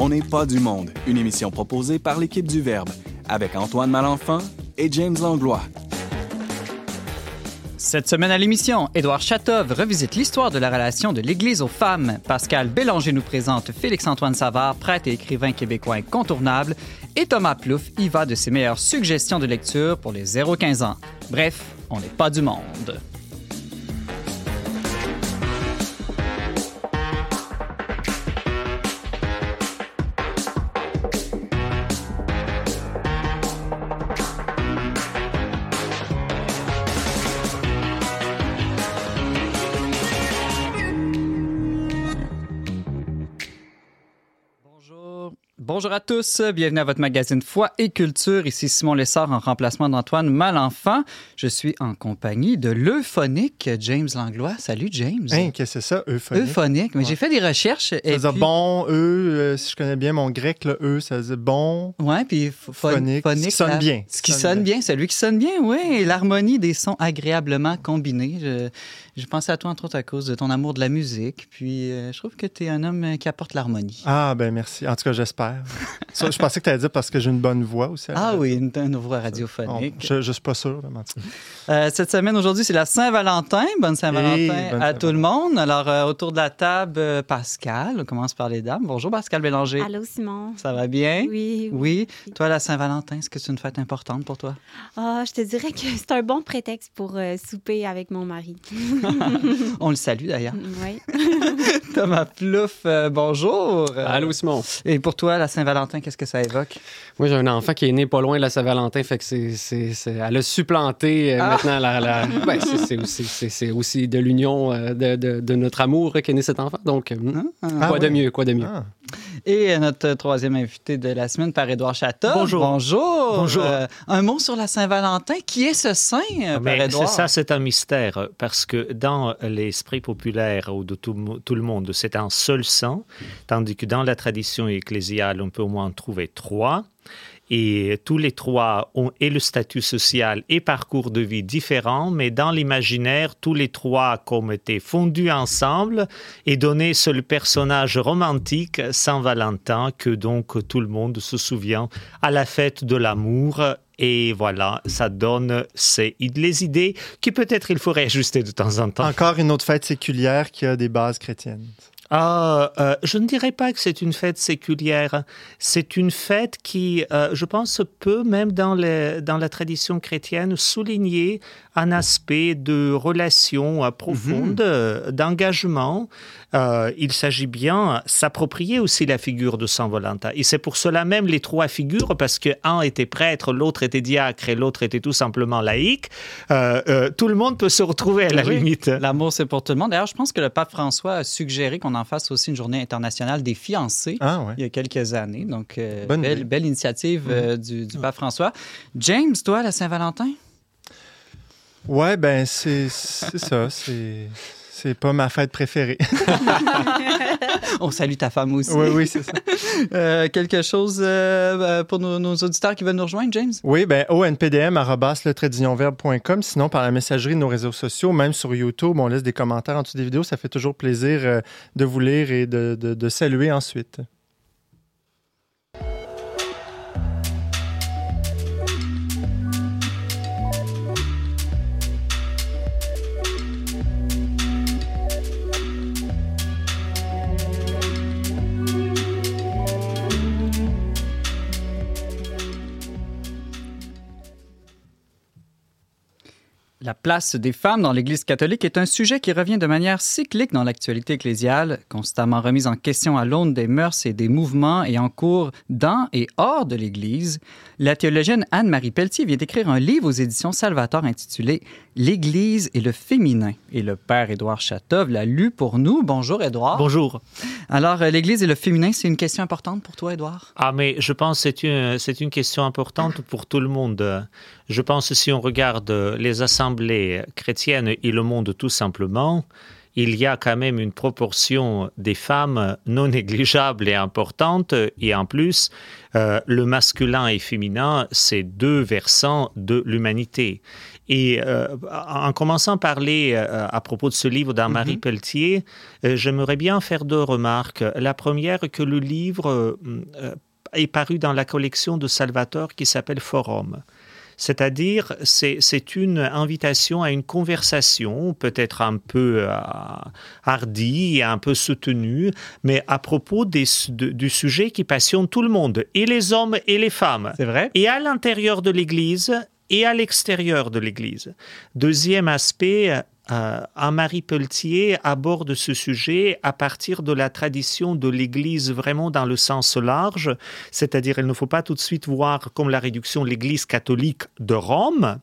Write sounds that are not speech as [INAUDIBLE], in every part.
On n'est pas du monde, une émission proposée par l'équipe du Verbe, avec Antoine Malenfant et James Langlois. Cette semaine à l'émission, Édouard Chatov revisite l'histoire de la relation de l'Église aux femmes. Pascal Bélanger nous présente Félix-Antoine Savard, prêtre et écrivain québécois incontournable. Et Thomas Plouffe y va de ses meilleures suggestions de lecture pour les 0-15 ans. Bref, on n'est pas du monde. Bonjour à tous, bienvenue à votre magazine Foi et Culture. Ici Simon Lessard en remplacement d'Antoine Malenfant. Je suis en compagnie de l'euphonique James Langlois. Salut James. Hein, qu'est-ce que c'est ça, euphonique? Euphonique, mais j'ai fait des recherches. Ça veut dire bon, eux, euh, si je connais bien mon grec, le eux, ça veut dire bon. Ouais, puis phonique. phonique. Ce qui sonne bien. Ce qui sonne bien, celui qui sonne bien, oui. L'harmonie des sons agréablement combinés. Je, j'ai pensé à toi, entre autres, à cause de ton amour de la musique. Puis, euh, je trouve que tu es un homme qui apporte l'harmonie. Ah, ben merci. En tout cas, j'espère. [LAUGHS] je pensais que tu allais dire parce que j'ai une bonne voix aussi. Ah oui, une, une voix radiophonique. je ne suis pas sûr de mentir. Euh, cette semaine, aujourd'hui, c'est la Saint-Valentin. Bonne Saint-Valentin à tout le monde. Alors, euh, autour de la table, Pascal. On commence par les dames. Bonjour, Pascal Bélanger. Allô, Simon. Ça va bien? Oui. Oui. Toi, la Saint-Valentin, est-ce que c'est une fête importante pour toi? Ah, je te dirais que c'est un bon prétexte pour souper avec mon mari. [LAUGHS] [LAUGHS] On le salue d'ailleurs. Oui. [LAUGHS] Thomas Plouf, euh, bonjour. Allô, Simon. Et pour toi, la Saint-Valentin, qu'est-ce que ça évoque? Moi, j'ai un enfant qui est né pas loin de la Saint-Valentin, fait que c'est, elle a supplanté euh, ah! maintenant la. la... [LAUGHS] Ben, c'est, aussi, aussi, de l'union euh, de, de, notre amour qu'est né cet enfant. Donc, ah, quoi, de mieux, quoi de mieux, Et notre troisième invité de la semaine par Édouard Château. Bonjour. Bonjour. Bonjour. un mot sur la Saint-Valentin. Qui est ce saint, ah, C'est ça, c'est un mystère, parce que dans l'esprit populaire ou de tout, le monde, c'est un seul saint, tandis que dans la tradition ecclésiale, on peut au moins en trouver trois. Et tous les trois ont et le statut social et parcours de vie différents, mais dans l'imaginaire, tous les trois comme étaient fondus ensemble et donné ce personnage romantique Saint Valentin que donc tout le monde se souvient à la fête de l'amour et voilà, ça donne les idées qui peut-être il faudrait ajuster de temps en temps. Encore une autre fête séculière qui a des bases chrétiennes. Ah, euh, je ne dirais pas que c'est une fête séculière. C'est une fête qui, euh, je pense, peut même dans, les, dans la tradition chrétienne souligner un aspect de relation euh, profonde, mhm. d'engagement. Il s'agit bien s'approprier aussi la figure de Saint Valentin. Et c'est pour cela même les trois figures, parce que un était prêtre, l'autre était diacre et l'autre était tout simplement laïque. tout le monde peut se retrouver à la limite. L'amour, c'est pour tout le monde. D'ailleurs, je pense que le pape François a suggéré qu'on en fasse aussi une journée internationale des fiancés ah, il y a quelques années. Donc, euh, belle, belle, initiative euh, du, du pape François. James, toi, la Saint-Valentin? Ouais, ben c'est ça. C'est c'est pas ma fête préférée. [LAUGHS] On salue ta femme aussi. Oui, oui, c'est ça. Euh, quelque chose euh, pour nos, auditeurs qui veulent nous rejoindre, James? Oui, bien, onpdm, sinon par la messagerie de nos réseaux sociaux, même sur YouTube, on laisse des commentaires en dessous des vidéos. Ça fait toujours plaisir euh, de vous lire et de saluer ensuite. La place des femmes dans l'Église catholique est un sujet qui revient de manière cyclique dans l'actualité ecclésiale, constamment remise en question à l'aune des mœurs et des mouvements et en cours dans et hors de l'Église. La théologienne Anne-Marie Pelletier vient d'écrire un livre aux éditions Salvator intitulé L'Église et le féminin. Et le père Édouard Chatov l'a lu pour nous. Bonjour, Édouard. Bonjour. Alors, euh, l'Église et le féminin, c'est une question importante pour toi, Édouard? Ah, mais je pense que c'est une, c'est une question importante pour tout le monde. Je pense que si on regarde les assemblées chrétiennes et le monde tout simplement, il y a quand même une proportion des femmes non négligeable et importante. Et en plus, euh, le masculin et féminin, c'est deux versants de l'humanité. Et euh, en commençant à parler euh, à propos de ce livre d'Anne-Marie Mhm. Pelletier, j'aimerais bien faire deux remarques. La première, que le livre est paru dans la collection de Salvatore qui s'appelle Forum. C'est-à-dire, c'est une invitation à une conversation, peut-être un peu euh, hardie et un peu soutenue, mais à propos des, de- du sujet qui passionne tout le monde, et les hommes et les femmes C'est vrai? et à l'intérieur de l'Église et à l'extérieur de l'Église. Deuxième aspect, euh, Anne-Marie Pelletier aborde ce sujet à partir de la tradition de l'Église vraiment dans le sens large, c'est-à-dire il ne faut pas tout de suite voir comme la réduction l'Église catholique de Rome,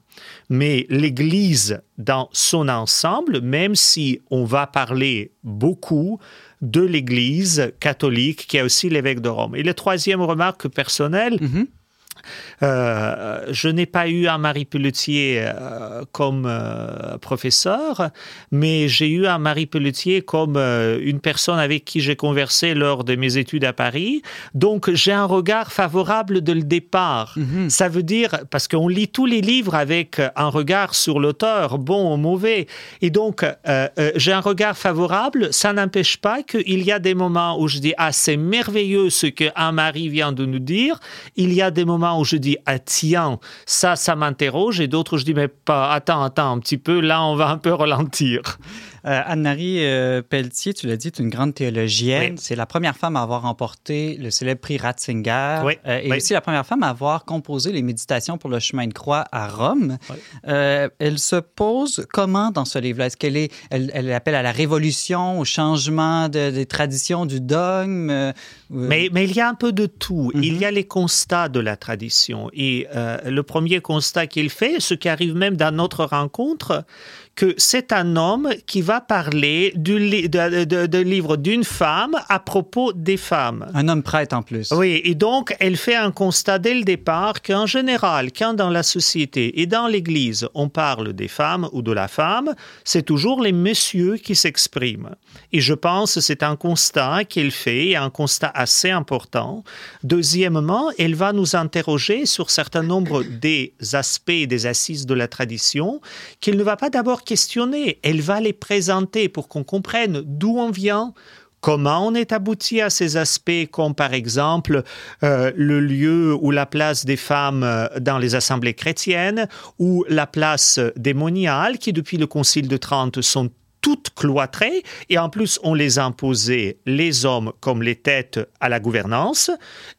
mais l'Église dans son ensemble, même si on va parler beaucoup de l'Église catholique qui est aussi l'évêque de Rome. Et la troisième remarque personnelle, Mhm. Euh, je n'ai pas eu un Marie Pelletier euh, comme euh, professeur, mais j'ai eu un Marie Pelletier comme une personne avec qui j'ai conversé lors de mes études à Paris. Donc j'ai un regard favorable dès le départ. Mhm. Ça veut dire, parce qu'on lit tous les livres avec un regard sur l'auteur, bon ou mauvais, et donc j'ai un regard favorable, ça n'empêche pas qu'il y a des moments où je dis, ah c'est merveilleux ce que Anne-Marie vient de nous dire, il y a des moments où je dis, ah tiens, ça, ça m'interroge, et d'autres je dis, mais pas, attends, attends un petit peu, là on va un peu ralentir. Euh, Anne-Marie euh, Pelletier, tu l'as dit, est une grande théologienne. Oui. C'est la première femme à avoir remporté le célèbre prix Ratzinger Oui, euh, et oui. aussi la première femme à avoir composé les méditations pour le chemin de croix à Rome. Elle se pose comment dans ce livre-là? Est-ce qu'elle est, elle, elle appelle à la révolution, au changement de- des traditions, du dogme? Mais, mais il y a un peu de tout. Mhm. Il y a les constats de la tradition. Et euh, le premier constat qu'il fait, ce qui arrive même dans notre rencontre, que c'est un homme qui va parler du li- de, de- de livre d'une femme à propos des femmes. un homme prêtre en plus. Oui, et donc elle fait un constat dès le départ qu'en général, quand dans la société et dans l'Église, on parle des femmes ou de la femme, c'est toujours les messieurs qui s'expriment. Et je pense que c'est un constat qu'elle fait, et un constat assez important. Deuxièmement, elle va nous interroger sur certain nombre des aspects, des assises de la tradition, qu'elle ne va pas d'abord questionner, elle va les présenter pour qu'on comprenne d'où on vient, Comment on est abouti à ces aspects comme par exemple euh, le lieu ou la place des femmes euh, dans les assemblées chrétiennes ou la place des moniales qui depuis le Concile de Trente sont toutes cloîtrées. Et en plus on les a imposées les hommes comme les têtes à la gouvernance,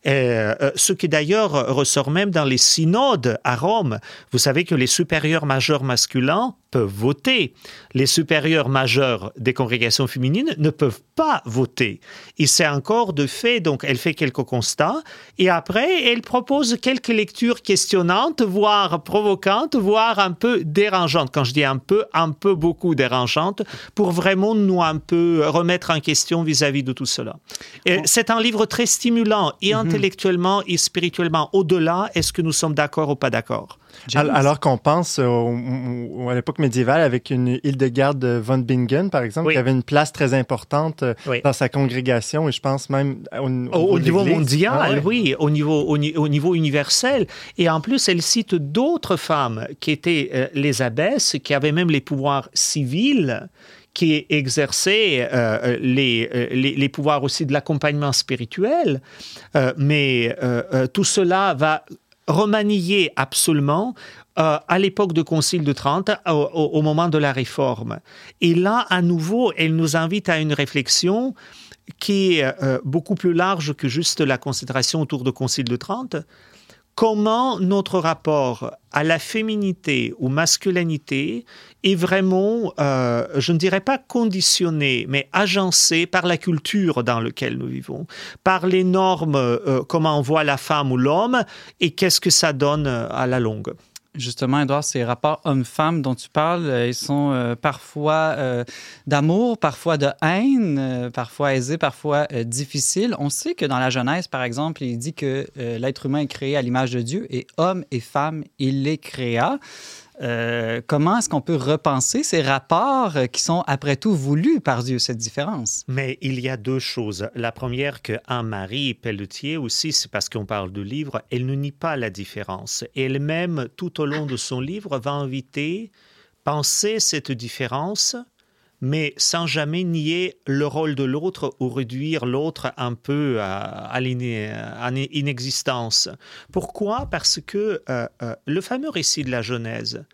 euh, ce qui d'ailleurs ressort même dans les synodes à Rome. Vous savez que les supérieurs majeurs masculins peuvent voter. Les supérieurs majeurs des congrégations féminines ne peuvent pas voter. Et c'est encore de fait, donc elle fait quelques constats, et après elle propose quelques lectures questionnantes, voire provocantes, voire un peu dérangeantes. Quand je dis un peu, un peu beaucoup dérangeantes, pour vraiment nous un peu remettre en question vis-à-vis de tout cela. Et C'est un livre très stimulant, et intellectuellement et spirituellement. Au-delà, est-ce que nous sommes d'accord ou pas d'accord? James? Alors qu'on pense au- au- à l'époque médiévale avec une Hildegarde von Bingen, par exemple, Oui. qui avait une place très importante euh, Oui. dans sa congrégation et je pense même au, Au, niveau mondial, Ah oui, au niveau, au, ni- au niveau universel. Et en plus, elle cite d'autres femmes qui étaient euh, les abbesses, qui avaient même les pouvoirs civils qui exerçaient euh, les, euh, les, les pouvoirs aussi de l'accompagnement spirituel. Euh, mais euh, tout cela va remanier absolument euh, à l'époque de Concile de Trente, au, moment de la Réforme. Et là, à nouveau, elle nous invite à une réflexion qui est euh, beaucoup plus large que juste la considération autour de Concile de Trente. Comment notre rapport à la féminité ou masculinité est vraiment, euh, je ne dirais pas conditionné, mais agencé par la culture dans laquelle nous vivons, par les normes, euh, comment on voit la femme ou l'homme, et qu'est-ce que ça donne euh, à la longue. Justement, Edouard, ces rapports hommes-femmes dont tu parles, euh, ils sont euh, parfois euh, d'amour, parfois de haine, parfois aisés, parfois difficiles. On sait que dans la Genèse, par exemple, il dit que l'être humain est créé à l'image de Dieu et hommes et femmes, il les créa. Euh, comment est-ce qu'on peut repenser ces rapports qui sont, après tout, voulus par Dieu, cette différence? Mais il y a deux choses. La première, que Anne-Marie Pelletier aussi, c'est parce qu'on parle de livre, elle ne nie pas la différence. Elle-même, tout au long de son livre, va inviter penser cette différence mais sans jamais nier le rôle de l'autre ou réduire l'autre un peu à, l'inexistence. Pourquoi? Parce que euh, euh, le fameux récit de la Genèse,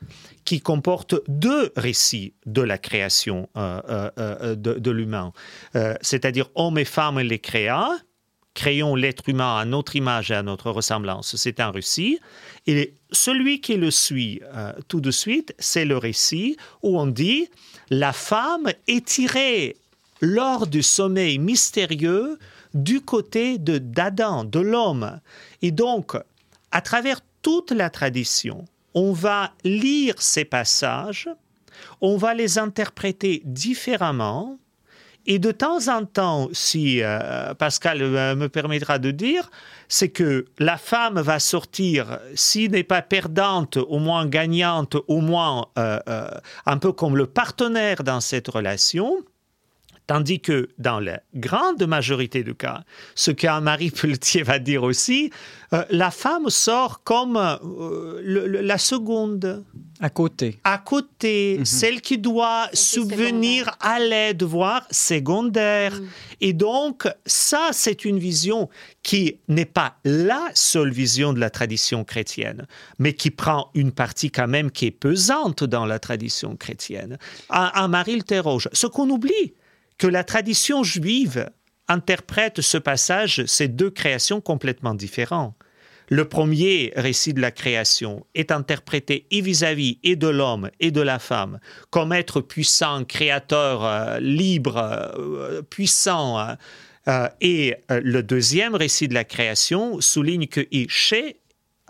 qui comporte deux récits de la création euh, de, l'humain, c'est-à-dire homme et femme les créa, créons l'être humain à notre image et à notre ressemblance, c'est un récit. Et celui qui le suit tout de suite, c'est le récit où on dit la femme est tirée lors du sommeil mystérieux du côté de d'Adam, de l'homme. Et donc, à travers toute la tradition, on va lire ces passages, on va les interpréter différemment, et de temps en temps, si euh, Pascal euh, me permettra de dire, c'est que la femme va sortir, s'il n'est pas perdante, au moins gagnante, au moins euh, un peu comme le partenaire dans cette relation. Tandis que dans la grande majorité des cas, ce qu'Anne-Marie Pelletier va dire aussi, euh, la femme sort comme euh, la seconde. À côté. À côté, mhm. celle qui doit subvenir à l'aide, voire secondaire. Mhm. Et donc, ça, c'est une vision qui n'est pas la seule vision de la tradition chrétienne, mais qui prend une partie quand même qui est pesante dans la tradition chrétienne. Anne-Marie interroge. Ce qu'on oublie, que la tradition juive interprète ce passage, ces deux créations complètement différentes. Le premier récit de la création est interprété et vis-à-vis et de l'homme et de la femme comme être puissant, créateur, euh, libre, euh, puissant. Euh, et le deuxième récit de la création souligne que chez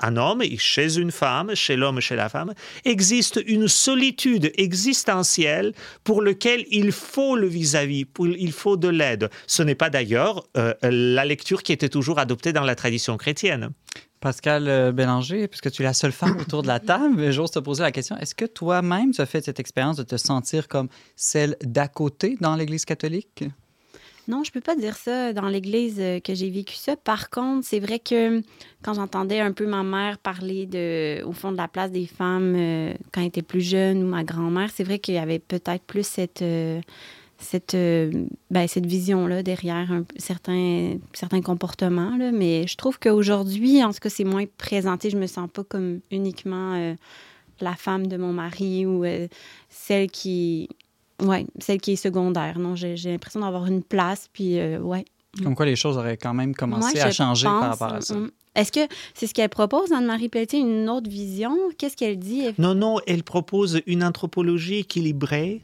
un homme et chez une femme, chez l'homme et chez la femme, existe une solitude existentielle pour laquelle il faut le vis-à-vis, il faut de l'aide. Ce n'est pas d'ailleurs euh, la lecture qui était toujours adoptée dans la tradition chrétienne. Pascal euh, Bélanger, puisque tu es la seule femme autour de la table, j'ose te poser la question, est-ce que toi-même tu as fait cette expérience de te sentir comme celle d'à côté dans l'Église catholique? Non, je peux pas dire ça dans l'église euh, que j'ai vécu ça. Par contre, c'est vrai que quand j'entendais un peu ma mère parler de, au fond de la place des femmes euh, quand elle était plus jeune ou ma grand-mère, c'est vrai qu'il y avait peut-être plus cette, euh, cette, ben, cette vision-là derrière certains, certains comportements. Là. Mais je trouve qu'aujourd'hui, en tout cas, c'est moins présenté. Je me sens pas comme uniquement la femme de mon mari ou celle qui oui, celle qui est secondaire. Non, j'ai l'impression d'avoir une place, puis euh, ouais. Comme quoi les choses auraient quand même commencé à changer par rapport à ça. Mm, mm. Est-ce que c'est ce qu'elle propose, Anne-Marie Pelletier, une autre vision? Qu'est-ce qu'elle dit? Non, non, elle propose une anthropologie équilibrée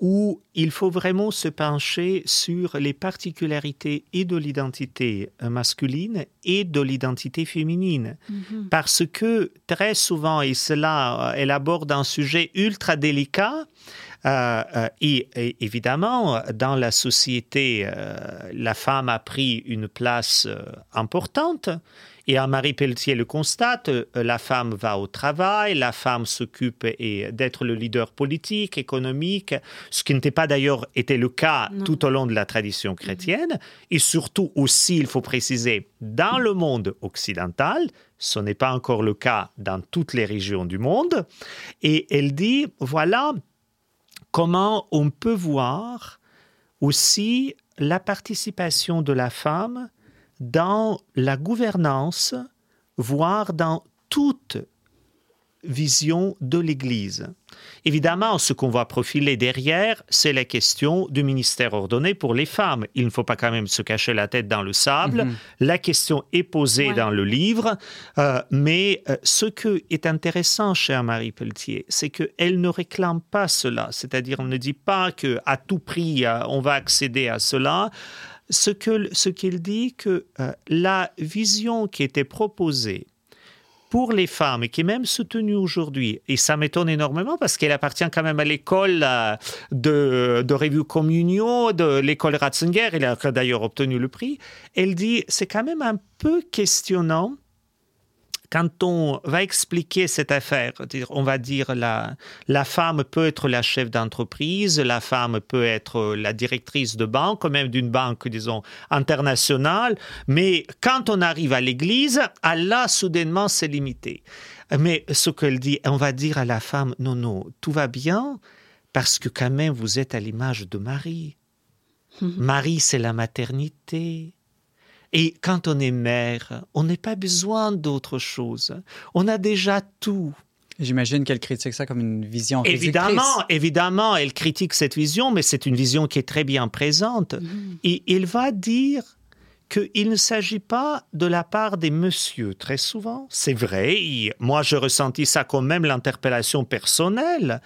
où il faut vraiment se pencher sur les particularités et de l'identité masculine et de l'identité féminine. Mm-hmm. Parce que très souvent, et cela, elle aborde un sujet ultra délicat, euh, euh, et, évidemment, dans la société, euh, la femme a pris une place importante. Et Marie Pelletier le constate, la femme va au travail, la femme s'occupe d'être le leader politique, économique, ce qui n'était pas d'ailleurs été le cas tout au long de la tradition chrétienne. Et surtout aussi, il faut préciser, dans le monde occidental, ce n'est pas encore le cas dans toutes les régions du monde. Et elle dit, voilà, comment on peut voir aussi la participation de la femme dans la gouvernance, voire dans toute vision de l'Église. Évidemment, ce qu'on va profiler derrière, c'est la question du ministère ordonné pour les femmes. Il ne faut pas quand même se cacher la tête dans le sable. Mhm. La question est posée dans le livre, euh, mais euh, ce qui est intéressant chez Marie Pelletier, c'est qu'elle ne réclame pas cela. C'est-à-dire, on ne dit pas que à tout prix euh, on va accéder à cela. Ce qu'il ce dit, que la vision qui était proposée pour les femmes et qui est même soutenue aujourd'hui, et ça m'étonne énormément parce qu'elle appartient quand même à l'école euh, de, de Revue Communion, de l'école Ratzinger, elle a d'ailleurs obtenu le prix, elle dit c'est quand même un peu questionnant quand on va expliquer cette affaire, on va dire la, la femme peut être la chef d'entreprise, la femme peut être la directrice de banque, même d'une banque, disons, internationale, mais quand on arrive à l'église, Allah, soudainement, c'est limité. Mais ce qu'elle dit, on va dire à la femme, non, non, tout va bien, parce que quand même, vous êtes à l'image de Marie. Marie, c'est la maternité. Et quand on est mère, on n'a pas besoin d'autre chose. On a déjà tout. J'imagine qu'elle critique ça comme une vision Évidemment, évidemment, elle critique cette vision, mais c'est une vision qui est très bien présente. Mm-hmm. Et il va dire qu'il ne s'agit pas de la part des messieurs très souvent. C'est vrai, moi je ressentis ça comme même l'interpellation personnelle,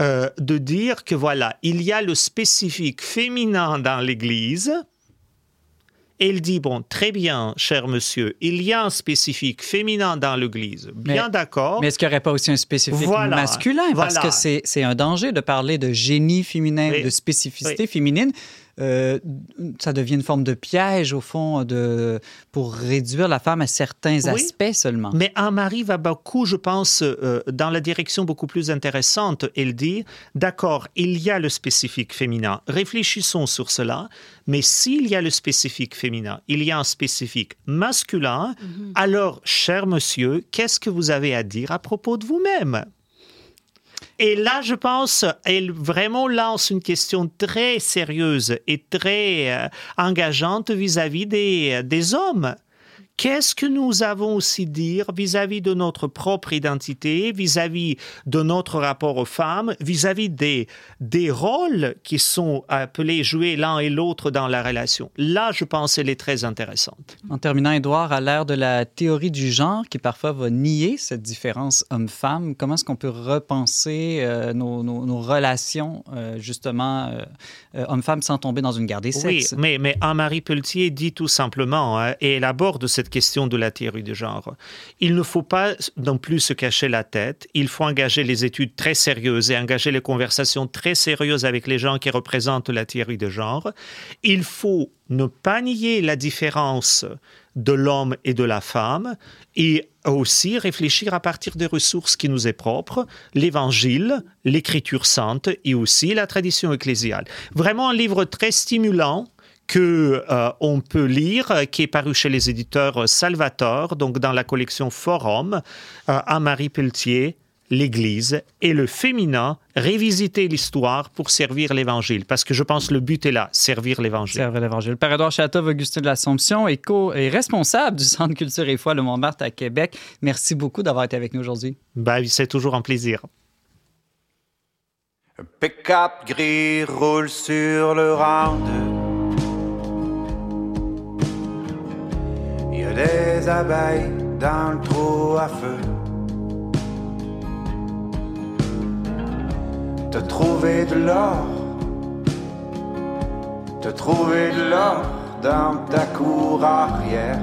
euh, de dire que voilà, il y a le spécifique féminin dans l'Église, et il dit, bon, très bien, cher monsieur, il y a un spécifique féminin dans l'Église. Bien d'accord. Mais est-ce qu'il n'y aurait pas aussi un spécifique masculin? Parce que c'est un danger de parler de génie féminin, de spécificité féminine. Euh, ça devient une forme de piège, au fond, de, pour réduire la femme à certains aspects seulement. Mais Anne-Marie va beaucoup, je pense, euh, dans la direction beaucoup plus intéressante. Elle dit, d'accord, il y a le spécifique féminin, réfléchissons sur cela, mais s'il y a le spécifique féminin, il y a un spécifique masculin, mhm. alors, cher monsieur, qu'est-ce que vous avez à dire à propos de vous-même? Et là, je pense, elle vraiment lance une question très sérieuse et très euh, engageante vis-à-vis des, des hommes. Qu'est-ce que nous avons aussi dire vis-à-vis de notre propre identité, vis-à-vis de notre rapport aux femmes, vis-à-vis des, des rôles qui sont appelés jouer l'un et l'autre dans la relation? Là, je pense qu'elle est très intéressante. En terminant, Edouard, à l'ère de la théorie du genre qui parfois va nier cette différence homme-femme, comment est-ce qu'on peut repenser euh, nos, nos, relations, euh, justement, euh, homme-femme, sans tomber dans une guerre des sexes? Oui, mais, mais Anne-Marie Pelletier dit tout simplement, hein, et elle aborde cette question de la théorie de genre. Il ne faut pas non plus se cacher la tête, il faut engager les études très sérieuses et engager les conversations très sérieuses avec les gens qui représentent la théorie de genre. Il faut ne pas nier la différence de l'homme et de la femme et aussi réfléchir à partir des ressources qui nous est propres, l'évangile, l'écriture sainte et aussi la tradition ecclésiale. Vraiment un livre très stimulant que euh, on peut lire, qui est paru chez les éditeurs Salvator, donc dans la collection Forum, euh, à Marie Pelletier, l'Église et le féminin, révisiter l'histoire pour servir l'Évangile. Parce que je pense que le but est là, servir l'Évangile. Servir l'Évangile. Père Edouard Château, Augustin de l'Assomption est, est responsable du Centre Culture et Foi Le Montmartre à Québec. Merci beaucoup d'avoir été avec nous aujourd'hui. Ben, c'est toujours un plaisir. Un pick-up gris roule sur le round des abeilles dans le trou à feu. Te trouver de l'or, te trouver de l'or dans ta cour arrière.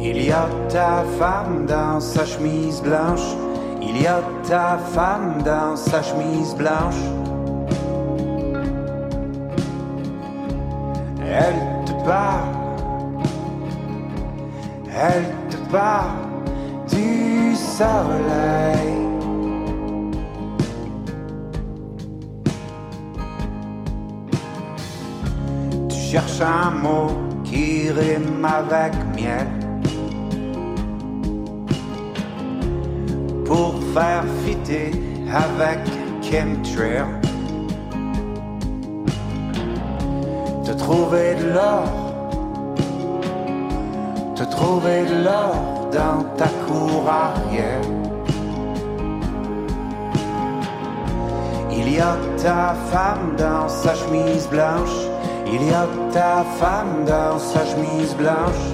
Il y a ta femme dans sa chemise blanche, il y a ta femme dans sa chemise blanche. Elle te parle, elle te parle du soleil. Tu cherches un mot qui rime avec miel. Pour faire fitter avec chemtrail. Trouver de l'or, te trouver de l'or dans ta cour arrière. Il y a ta femme dans sa chemise blanche, il y a ta femme dans sa chemise blanche.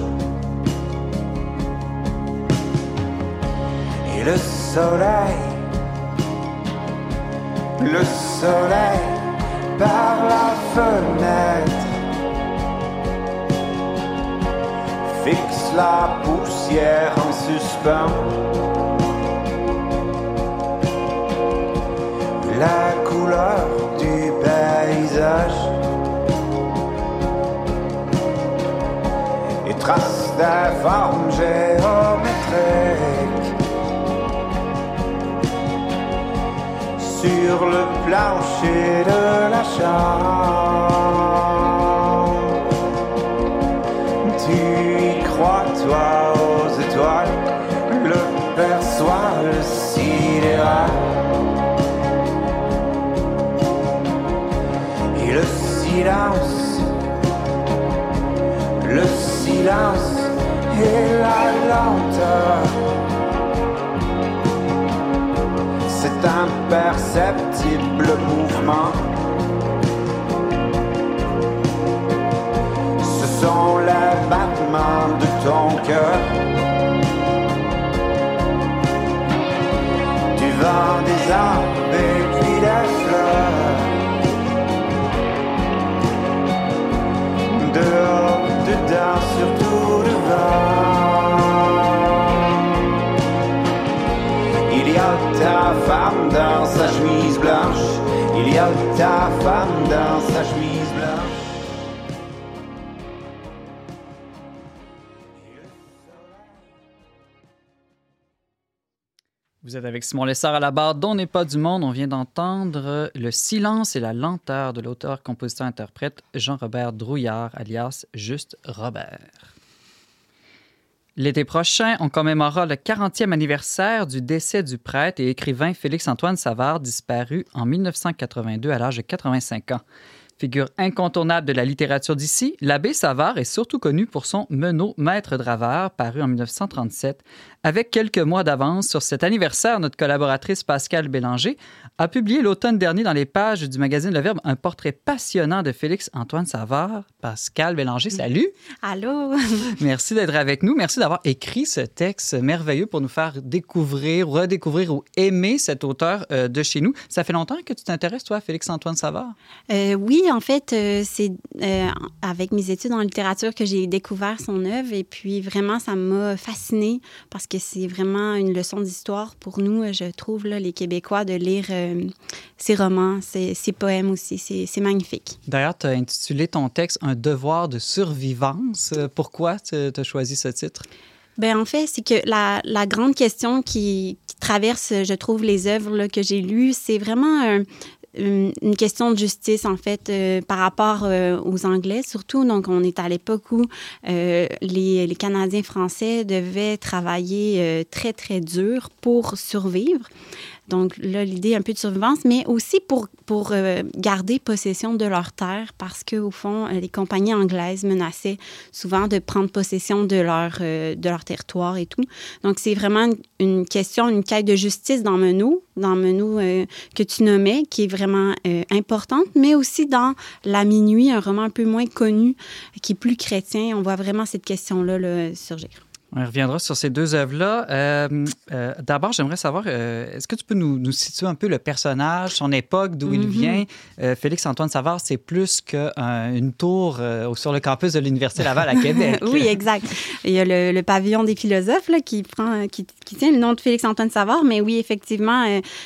Et le soleil, le soleil par la fenêtre la poussière en suspens. La couleur du paysage et trace des formes géométriques. Sur le plancher de la chambre, aux étoiles, le perçoit le sidéral. Et le silence le silence et la lenteur. C'est imperceptible mouvement. Ce sont les battements de ton cœur. Tu vends des arbres et puis des fleurs. Dehors dedans, surtout devant. Il y a ta femme dans sa chemise blanche. Il y a ta femme dans sa chemise Vous êtes avec Simon Lessard à la barre dont n'est pas du monde. On vient d'entendre Le silence et la lenteur de l'auteur, compositeur, interprète Jean-Robert Drouillard, alias Juste Robert. L'été prochain, on commémorera le 40e anniversaire du décès du prêtre et écrivain Félix-Antoine Savard, disparu en 1982 à l'âge de 85 ans. Figure incontournable de la littérature d'ici, l'abbé Savard est surtout connu pour son Menot Maître Draveur, paru en 1937. Avec quelques mois d'avance sur cet anniversaire, notre collaboratrice Pascale Bélanger a publié l'automne dernier dans les pages du magazine Le Verbe un portrait passionnant de Félix-Antoine Savard. Pascale Bélanger, salut! Allô? [LAUGHS] Merci d'être avec nous. Merci d'avoir écrit ce texte merveilleux pour nous faire découvrir, redécouvrir ou aimer cet auteur euh, de chez nous. Ça fait longtemps que tu t'intéresses, toi, à Félix-Antoine Savard? Euh, oui, en fait, euh, c'est avec mes études en littérature que j'ai découvert son œuvre et puis vraiment, ça m'a fascinée parce que c'est vraiment une leçon d'histoire pour nous, je trouve, là, les Québécois, de lire euh, ses romans, ses poèmes aussi. C'est magnifique. D'ailleurs, tu as intitulé ton texte Un devoir de survivance. Euh, Pourquoi tu as choisi ce titre? Ben en fait, c'est que la, la grande question qui, qui traverse, je trouve, les œuvres là, que j'ai lues, c'est vraiment un- une, question de justice, en fait, euh, par rapport euh, aux Anglais, surtout. Donc, on est à l'époque où euh, les, les Canadiens français devaient travailler euh, très, très dur pour survivre. Donc là, l'idée un peu de survivance, mais aussi pour, pour euh, garder possession de leurs terres parce qu'au fond, euh, les compagnies anglaises menaçaient souvent de prendre possession de leur, euh, de leur territoire et tout. Donc c'est vraiment une, question, une quête de justice dans Menot, dans Menot euh, que tu nommais, qui est vraiment importante, mais aussi dans La Minuit, un roman un peu moins connu, qui est plus chrétien. On voit vraiment cette question-là là, surgir. On reviendra sur ces deux œuvres-là. Euh, euh, D'abord, j'aimerais savoir, euh, est-ce que tu peux nous, nous situer un peu le personnage, son époque, d'où il Mhm. vient? Félix-Antoine Savard, c'est plus qu'une tour sur le campus de l'Université Laval à Québec. [LAUGHS] oui, exact. Il y a le, le pavillon des philosophes là, qui, prend, qui, qui tient le nom de Félix-Antoine Savard, mais oui, effectivement,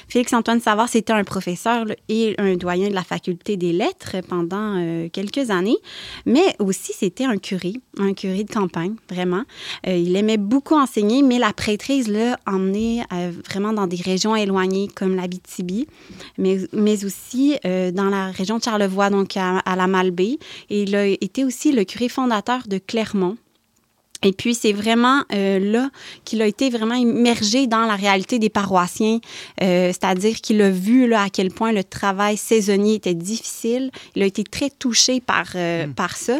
Félix-Antoine Savard, c'était un professeur là, et un doyen de la faculté des lettres pendant quelques années, mais aussi c'était un curé, un curé de campagne, vraiment. Il aimait beaucoup enseigner, mais la prêtrise l'a emmené euh, vraiment dans des régions éloignées comme l'Abitibi, mais, mais aussi euh, dans la région de Charlevoix, donc à, à la Malbaie. Et il a été aussi le curé fondateur de Clermont. Et puis, c'est vraiment euh, là qu'il a été vraiment immergé dans la réalité des paroissiens, euh, c'est-à-dire qu'il a vu là, à quel point le travail saisonnier était difficile. Il a été très touché par, euh, par ça.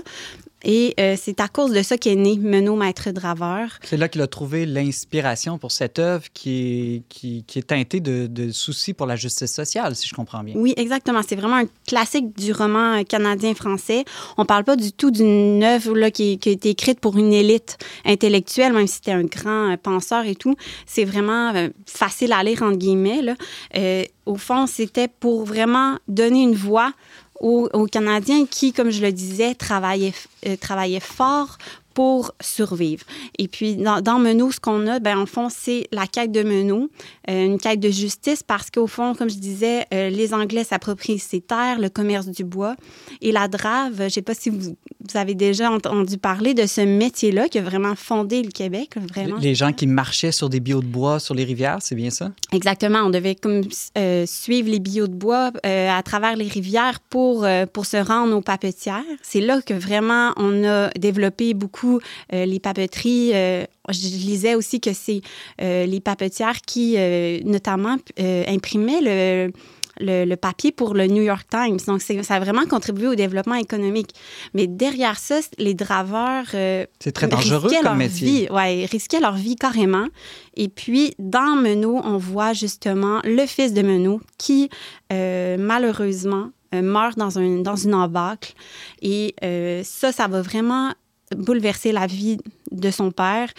Et euh, c'est à cause de ça qu'est né Menot Maître Draveur. C'est là qu'il a trouvé l'inspiration pour cette œuvre qui est, qui, qui est teintée de, de soucis pour la justice sociale, si je comprends bien. Oui, exactement. C'est vraiment un classique du roman canadien-français. On parle pas du tout d'une œuvre là, qui, qui a été écrite pour une élite intellectuelle, même si c'était un grand euh, penseur et tout. C'est vraiment euh, facile à lire, entre guillemets. Là. Euh, au fond, c'était pour vraiment donner une voix aux, aux Canadiens qui, comme je le disais, travaillaient, euh, travaillaient fort pour survivre. Et puis, dans, dans Menot, ce qu'on a, ben, en fond, c'est la quête de Menot, euh, une quête de justice parce qu'au fond, comme je disais, euh, les Anglais s'approprient ces terres, le commerce du bois. Et la drave, je ne sais pas si vous, vous, avez déjà entendu parler de ce métier-là qui a vraiment fondé le Québec. Vraiment. Les gens qui marchaient sur des billots de bois sur les rivières, c'est bien ça? Exactement. On devait comme, euh, suivre les billots de bois à travers les rivières pour, pour se rendre aux papetières. C'est là que vraiment on a développé beaucoup euh, les papeteries. Euh, je lisais aussi que c'est euh, les papetières qui, notamment, imprimaient le, le, le, papier pour le New York Times. Donc, ça a vraiment contribué au développement économique. Mais derrière ça, les draveurs... Euh, c'est très dangereux comme leur métier. Vie, ouais, risquaient leur vie carrément. Et puis, dans Menot, on voit justement le fils de Menot qui, euh, malheureusement, euh, meurt dans, un, dans une embâcle. Et ça, ça va vraiment bouleverser la vie de son père.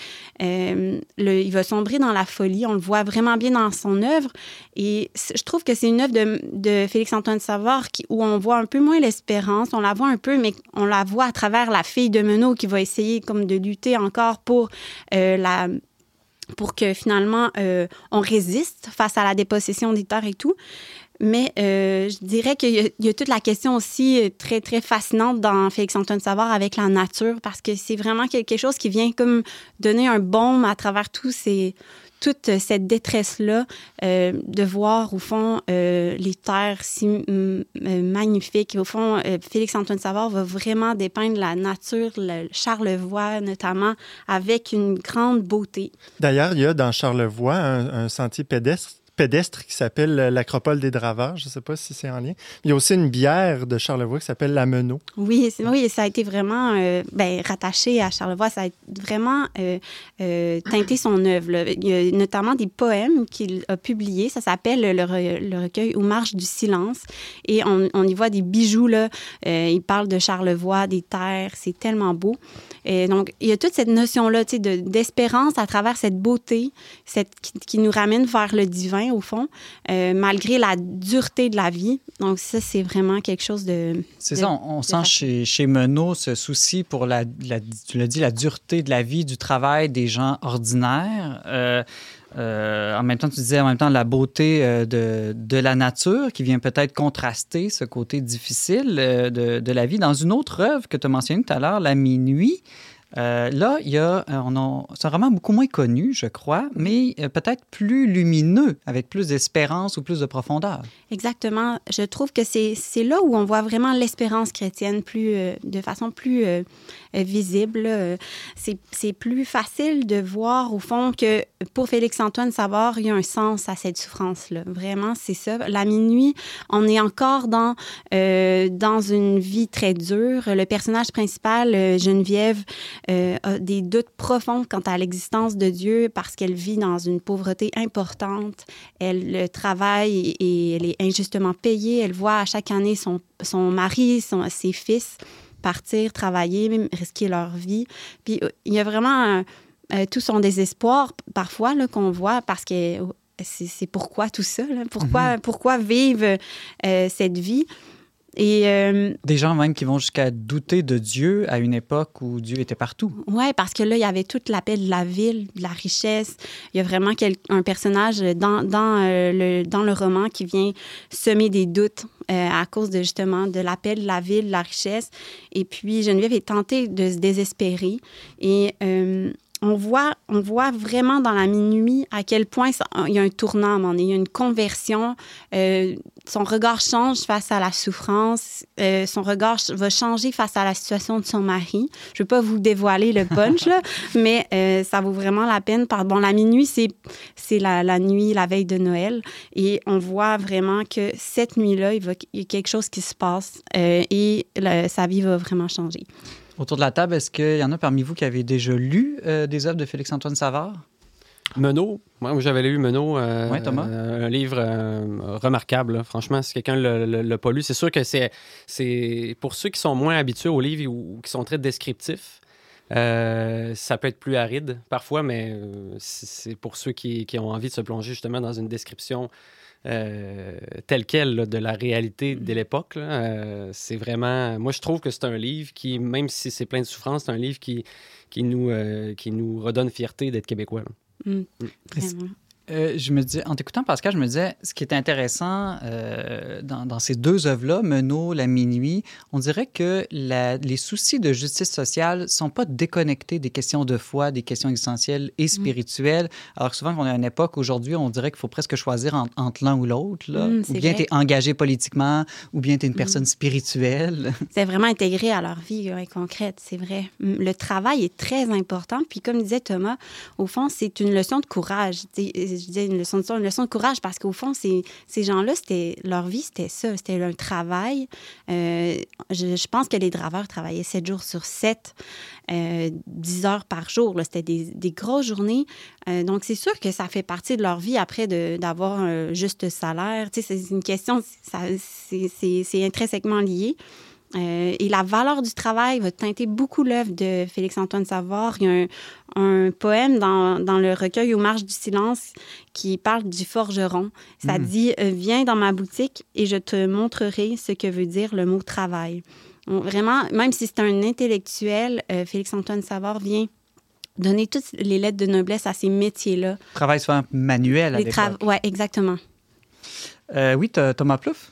Euh, le, il va sombrer dans la folie. On le voit vraiment bien dans son œuvre. Et je trouve que c'est une œuvre de, de Félix-Antoine Savard qui, où on voit un peu moins l'espérance. On la voit un peu, mais on la voit à travers la fille de Menot qui va essayer comme de lutter encore pour euh, la pour que finalement euh, on résiste face à la dépossession terres et tout. Mais euh, je dirais qu'il y, a toute la question aussi euh, très, très fascinante dans Félix-Antoine Savard avec la nature, parce que c'est vraiment quelque chose qui vient comme donner un baume à travers tous ces, toute cette détresse-là, euh, de voir au fond les terres si magnifiques. Au fond, Félix-Antoine Savard va vraiment dépeindre la nature, le Charlevoix notamment, avec une grande beauté. D'ailleurs, il y a dans Charlevoix un, un sentier pédestre pédestre qui s'appelle l'Acropole des Draveurs. Je ne sais pas si c'est en lien. Il y a aussi une bière de Charlevoix qui s'appelle la Menot. Oui, oui, ça a été vraiment euh, ben, rattaché à Charlevoix. Ça a vraiment euh, euh, teinté son œuvre. Il y a notamment des poèmes qu'il a publiés. Ça s'appelle le, re le, recueil Ou marche du silence. Et on, y voit des bijoux. Il parle de Charlevoix, des terres. C'est tellement beau. Et donc, il y a toute cette notion-là d'espérance de, à travers cette beauté qui nous ramène vers le divin au fond, euh, malgré la dureté de la vie. Donc, ça, c'est vraiment quelque chose de. C'est ça, on, on sent chez, chez Menot ce souci pour la, la tu l'as dit, la dureté de la vie, du travail des gens ordinaires. Euh, euh, en même temps, tu disais en même temps la beauté euh, de, de, la nature qui vient peut-être contraster ce côté difficile euh, de, de, la vie. Dans une autre œuvre que tu as mentionnée tout à l'heure, La Minuit, euh, là, il y a, a, c'est un roman beaucoup moins connu, je crois, mais euh, peut-être plus lumineux, avec plus d'espérance ou plus de profondeur. Exactement. Je trouve que c'est, là où on voit vraiment l'espérance chrétienne plus, euh, de façon plus euh, visible. C'est, c'est plus facile de voir, au fond, que pour Félix-Antoine Savard, il y a un sens à cette souffrance-là. Vraiment, c'est ça. La minuit, on est encore dans, dans une vie très dure. Le personnage principal, Geneviève, euh, a des doutes profonds quant à l'existence de Dieu parce qu'elle vit dans une pauvreté importante. Elle travaille et elle est injustement payée. Elle voit à chaque année son, son mari, son, ses fils partir, travailler, même risquer leur vie. Puis il y a vraiment euh, tout son désespoir parfois qu'on voit parce que c'est pourquoi tout ça, là? Pourquoi, mm -hmm. pourquoi vivre euh, cette vie? Et euh, Des gens même qui vont jusqu'à douter de Dieu à une époque où Dieu était partout. Oui, parce que là, il y avait toute la paix de la ville, de la richesse. Il y a vraiment un personnage dans, dans, euh, le, dans le roman qui vient semer des doutes euh, à cause de justement de la paix de la ville, de la richesse. Et puis, Geneviève est tentée de se désespérer. Et euh, on voit, on voit vraiment dans la minuit à quel point il y a un tournant il y a une conversion. Euh, son regard change face à la souffrance. Euh, son regard va changer face à la situation de son mari. Je ne veux pas vous dévoiler le punch, [LAUGHS] mais euh, ça vaut vraiment la peine. Bon, la minuit, c'est, la, nuit, la veille de Noël. Et on voit vraiment que cette nuit-là, il, y a quelque chose qui se passe et sa vie va vraiment changer. Autour de la table, est-ce qu'il y en a parmi vous qui avez déjà lu euh, des œuvres de Félix-Antoine Savard? Menot, moi j'avais lu Menot, euh, ouais, Thomas? Euh, un livre euh, remarquable. Là. Franchement, si quelqu'un ne l'a pas lu, c'est sûr que c'est, c'est pour ceux qui sont moins habitués aux livres ou qui sont très descriptifs. Ça peut être plus aride parfois, mais c'est pour ceux qui, qui, ont envie de se plonger justement dans une description euh, telle quelle là, de la réalité de l'époque. Euh, c'est vraiment... Moi, je trouve que c'est un livre qui, même si c'est plein de souffrance, c'est un livre qui, qui, nous, euh, qui nous redonne fierté d'être québécois. Mm. Vraiment. Euh, je me dis, en t'écoutant Pascal, je me disais, ce qui est intéressant euh, dans, dans, ces deux œuvres-là, Menot, La Minuit, on dirait que la, les soucis de justice sociale sont pas déconnectés des questions de foi, des questions existentielles et spirituelles. Mmh. Alors souvent, on est à une époque, aujourd'hui, on dirait qu'il faut presque choisir en, entre l'un ou l'autre. Mmh, ou bien tu es engagé politiquement, ou bien tu es une personne mmh. spirituelle. [LAUGHS] C'est vraiment intégré à leur vie concrète, c'est vrai. Le travail est très important. Puis comme disait Thomas, au fond, c'est une leçon de courage je disais une leçon de, courage parce qu'au fond, ces, gens-là, c'était leur vie, c'était ça, c'était un travail. Euh, je, pense que les draveurs travaillaient 7 jours sur 7, euh, 10 heures par jour. C'était des, grosses journées. Euh, donc, c'est sûr que ça fait partie de leur vie après d'avoir un juste salaire. C'est une question, c'est intrinsèquement lié. Euh, et la valeur du travail va teinter beaucoup l'œuvre de Félix-Antoine Savard. Il y a un, un poème dans, dans, le recueil Aux marges du silence qui parle du forgeron. Ça mmh. dit euh, Viens dans ma boutique et je te montrerai ce que veut dire le mot travail. Donc, vraiment, même si c'est un intellectuel, euh, Félix-Antoine Savard vient donner toutes les lettres de noblesse à ces métiers-là. Travail souvent manuel à l'époque. Oui, exactement. Euh, oui, Thomas Plouffe?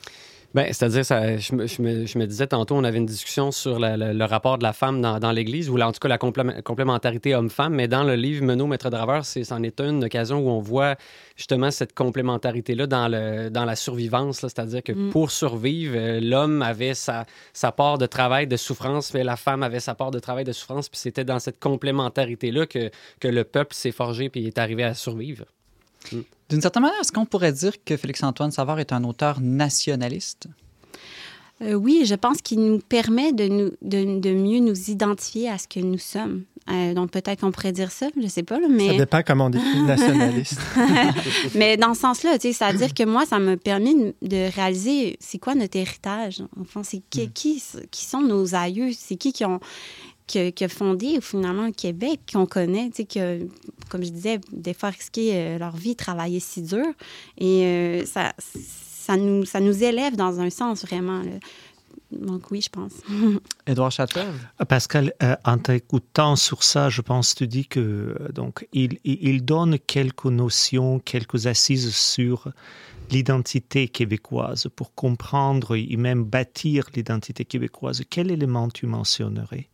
Ben, c'est-à-dire, ça, je, me, je, me, je, me, disais tantôt, on avait une discussion sur la, la, le rapport de la femme dans, dans l'Église, ou en tout cas la complé complémentarité homme-femme, mais dans le livre Menot, Maître Draveur, c'en est, une occasion où on voit justement cette complémentarité-là dans, le, dans la survivance, c'est-à-dire que mm. pour survivre, euh, l'homme avait sa, sa part de travail, de souffrance, mais la femme avait sa part de travail, de souffrance, puis c'était dans cette complémentarité-là que, que le peuple s'est forgé puis est arrivé à survivre. Mm. D'une certaine manière, est-ce qu'on pourrait dire que Félix-Antoine Savard est un auteur nationaliste? Euh, oui, je pense qu'il nous permet de, nous, de, de, mieux nous identifier à ce que nous sommes. Euh, donc peut-être qu'on pourrait dire ça, je ne sais pas. Là, mais... Ça dépend comment on définit [LAUGHS] nationaliste. [LAUGHS] mais dans ce sens-là, c'est-à-dire que moi, ça m'a permis de réaliser c'est quoi notre héritage. Enfin, c'est qui, mm. qui, qui, sont nos aïeux, c'est qui qui ont qui, qui, a fondé finalement le Québec, qu'on connaît, tu sais, que, comme je disais, des fois risqué euh, leur vie, travailler si dur. Et euh, ça, ça, nous, ça nous élève dans un sens vraiment. Là. Donc oui, je pense. [LAUGHS] Édouard Château. Pascal, euh, en t'écoutant sur ça, je pense tu dis que donc il, il donne quelques notions, quelques assises sur l'identité québécoise pour comprendre et même bâtir l'identité québécoise. Quel élément tu mentionnerais?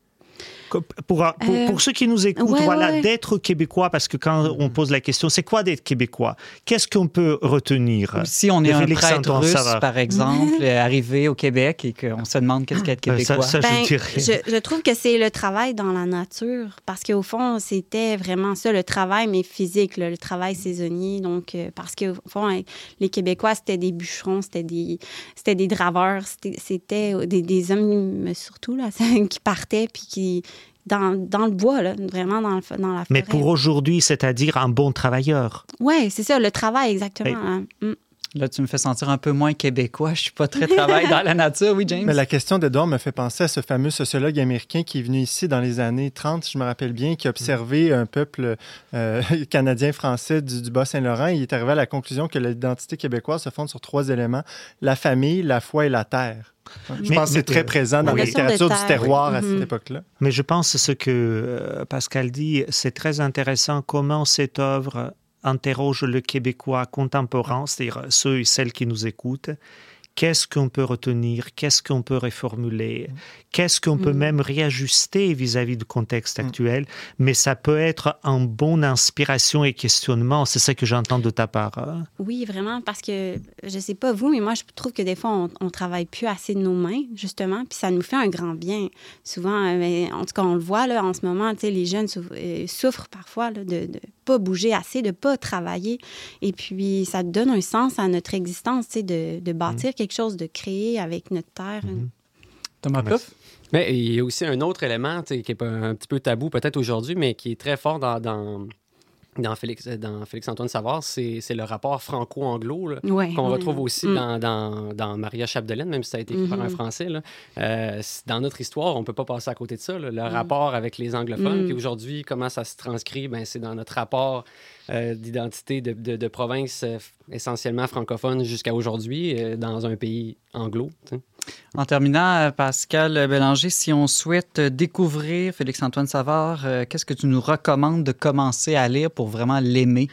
Pour, pour, euh, pour, ceux qui nous écoutent, ouais, voilà, ouais. d'être québécois, parce que quand on pose la question, c'est quoi d'être québécois? Qu'est-ce qu'on peut retenir? Si on est un prêtre russe, par exemple, [LAUGHS] arrivé au Québec et qu'on se demande qu'est-ce qu'être québécois? Ça, ça, ben, je, je, je, trouve que c'est le travail dans la nature, parce qu'au fond, c'était vraiment ça, le travail, mais physique, là, le travail saisonnier. Donc, euh, parce qu'au fond, les Québécois, c'était des bûcherons, c'était des, c'était des draveurs, c'était des, des hommes, surtout, là, [LAUGHS] qui partaient puis qui dans, dans, le bois, là, vraiment dans, le, dans, la forêt. Mais pour aujourd'hui, c'est-à-dire un bon travailleur. Oui, c'est ça, le travail, exactement. Et... Hein. Mm. Là, tu me fais sentir un peu moins québécois. Je suis pas très travail dans la nature, oui, James? Mais la question d'Edouard me fait penser à ce fameux sociologue américain qui est venu ici dans les années 30, je me rappelle bien, qui a observé un peuple euh, [LAUGHS] canadien-français du, du Bas-Saint-Laurent. Il est arrivé à la conclusion que l'identité québécoise se fonde sur trois éléments la famille, la foi et la terre. Je mais, pense que c'est très présent dans oui. la littérature du terroir à mm -hmm. cette époque-là. Mais je pense ce que euh, Pascal dit, c'est très intéressant comment cette œuvre interroge le Québécois contemporain, c'est-à-dire ceux et celles qui nous écoutent, qu'est-ce qu'on peut retenir, qu'est-ce qu'on peut reformuler, qu'est-ce qu'on peut mmh. même réajuster vis-à-vis -vis du contexte actuel, mmh. mais ça peut être en bonne inspiration et questionnement. C'est ça que j'entends de ta part. Hein? Oui, vraiment, parce que je sais pas vous, mais moi, je trouve que des fois, on, on travaille plus assez de nos mains, justement, puis ça nous fait un grand bien. Souvent, mais, en tout cas, on le voit là, en ce moment, les jeunes souffrent parfois là, de, de pas bouger assez, de pas travailler. Et puis, ça donne un sens à notre existence, de, de bâtir quelque chose, de créer avec notre terre. Mmh. Thomas Plouffe? Mais il y a aussi un autre élément qui est un petit peu tabou peut-être aujourd'hui, mais qui est très fort dans, dans, dans Félix, dans Félix Antoine Savard, c'est le rapport franco-anglo ouais, qu'on ouais. retrouve aussi Mm. dans, dans, dans Maria Chapdelaine, même si ça a été écrit par un Mhm. Français. Là. Euh, dans notre histoire, on ne peut pas passer à côté de ça. là. Le rapport avec les anglophones. Mm. Puis aujourd'hui, comment ça se transcrit? Ben, c'est dans notre rapport euh, d'identité de, de, de province euh, essentiellement francophone jusqu'à aujourd'hui, euh, dans un pays anglo. En terminant, euh, Pascal Bélanger, si on souhaite découvrir Félix-Antoine Savard, euh, qu'est-ce que tu nous recommandes de commencer à lire pour vraiment l'aimer?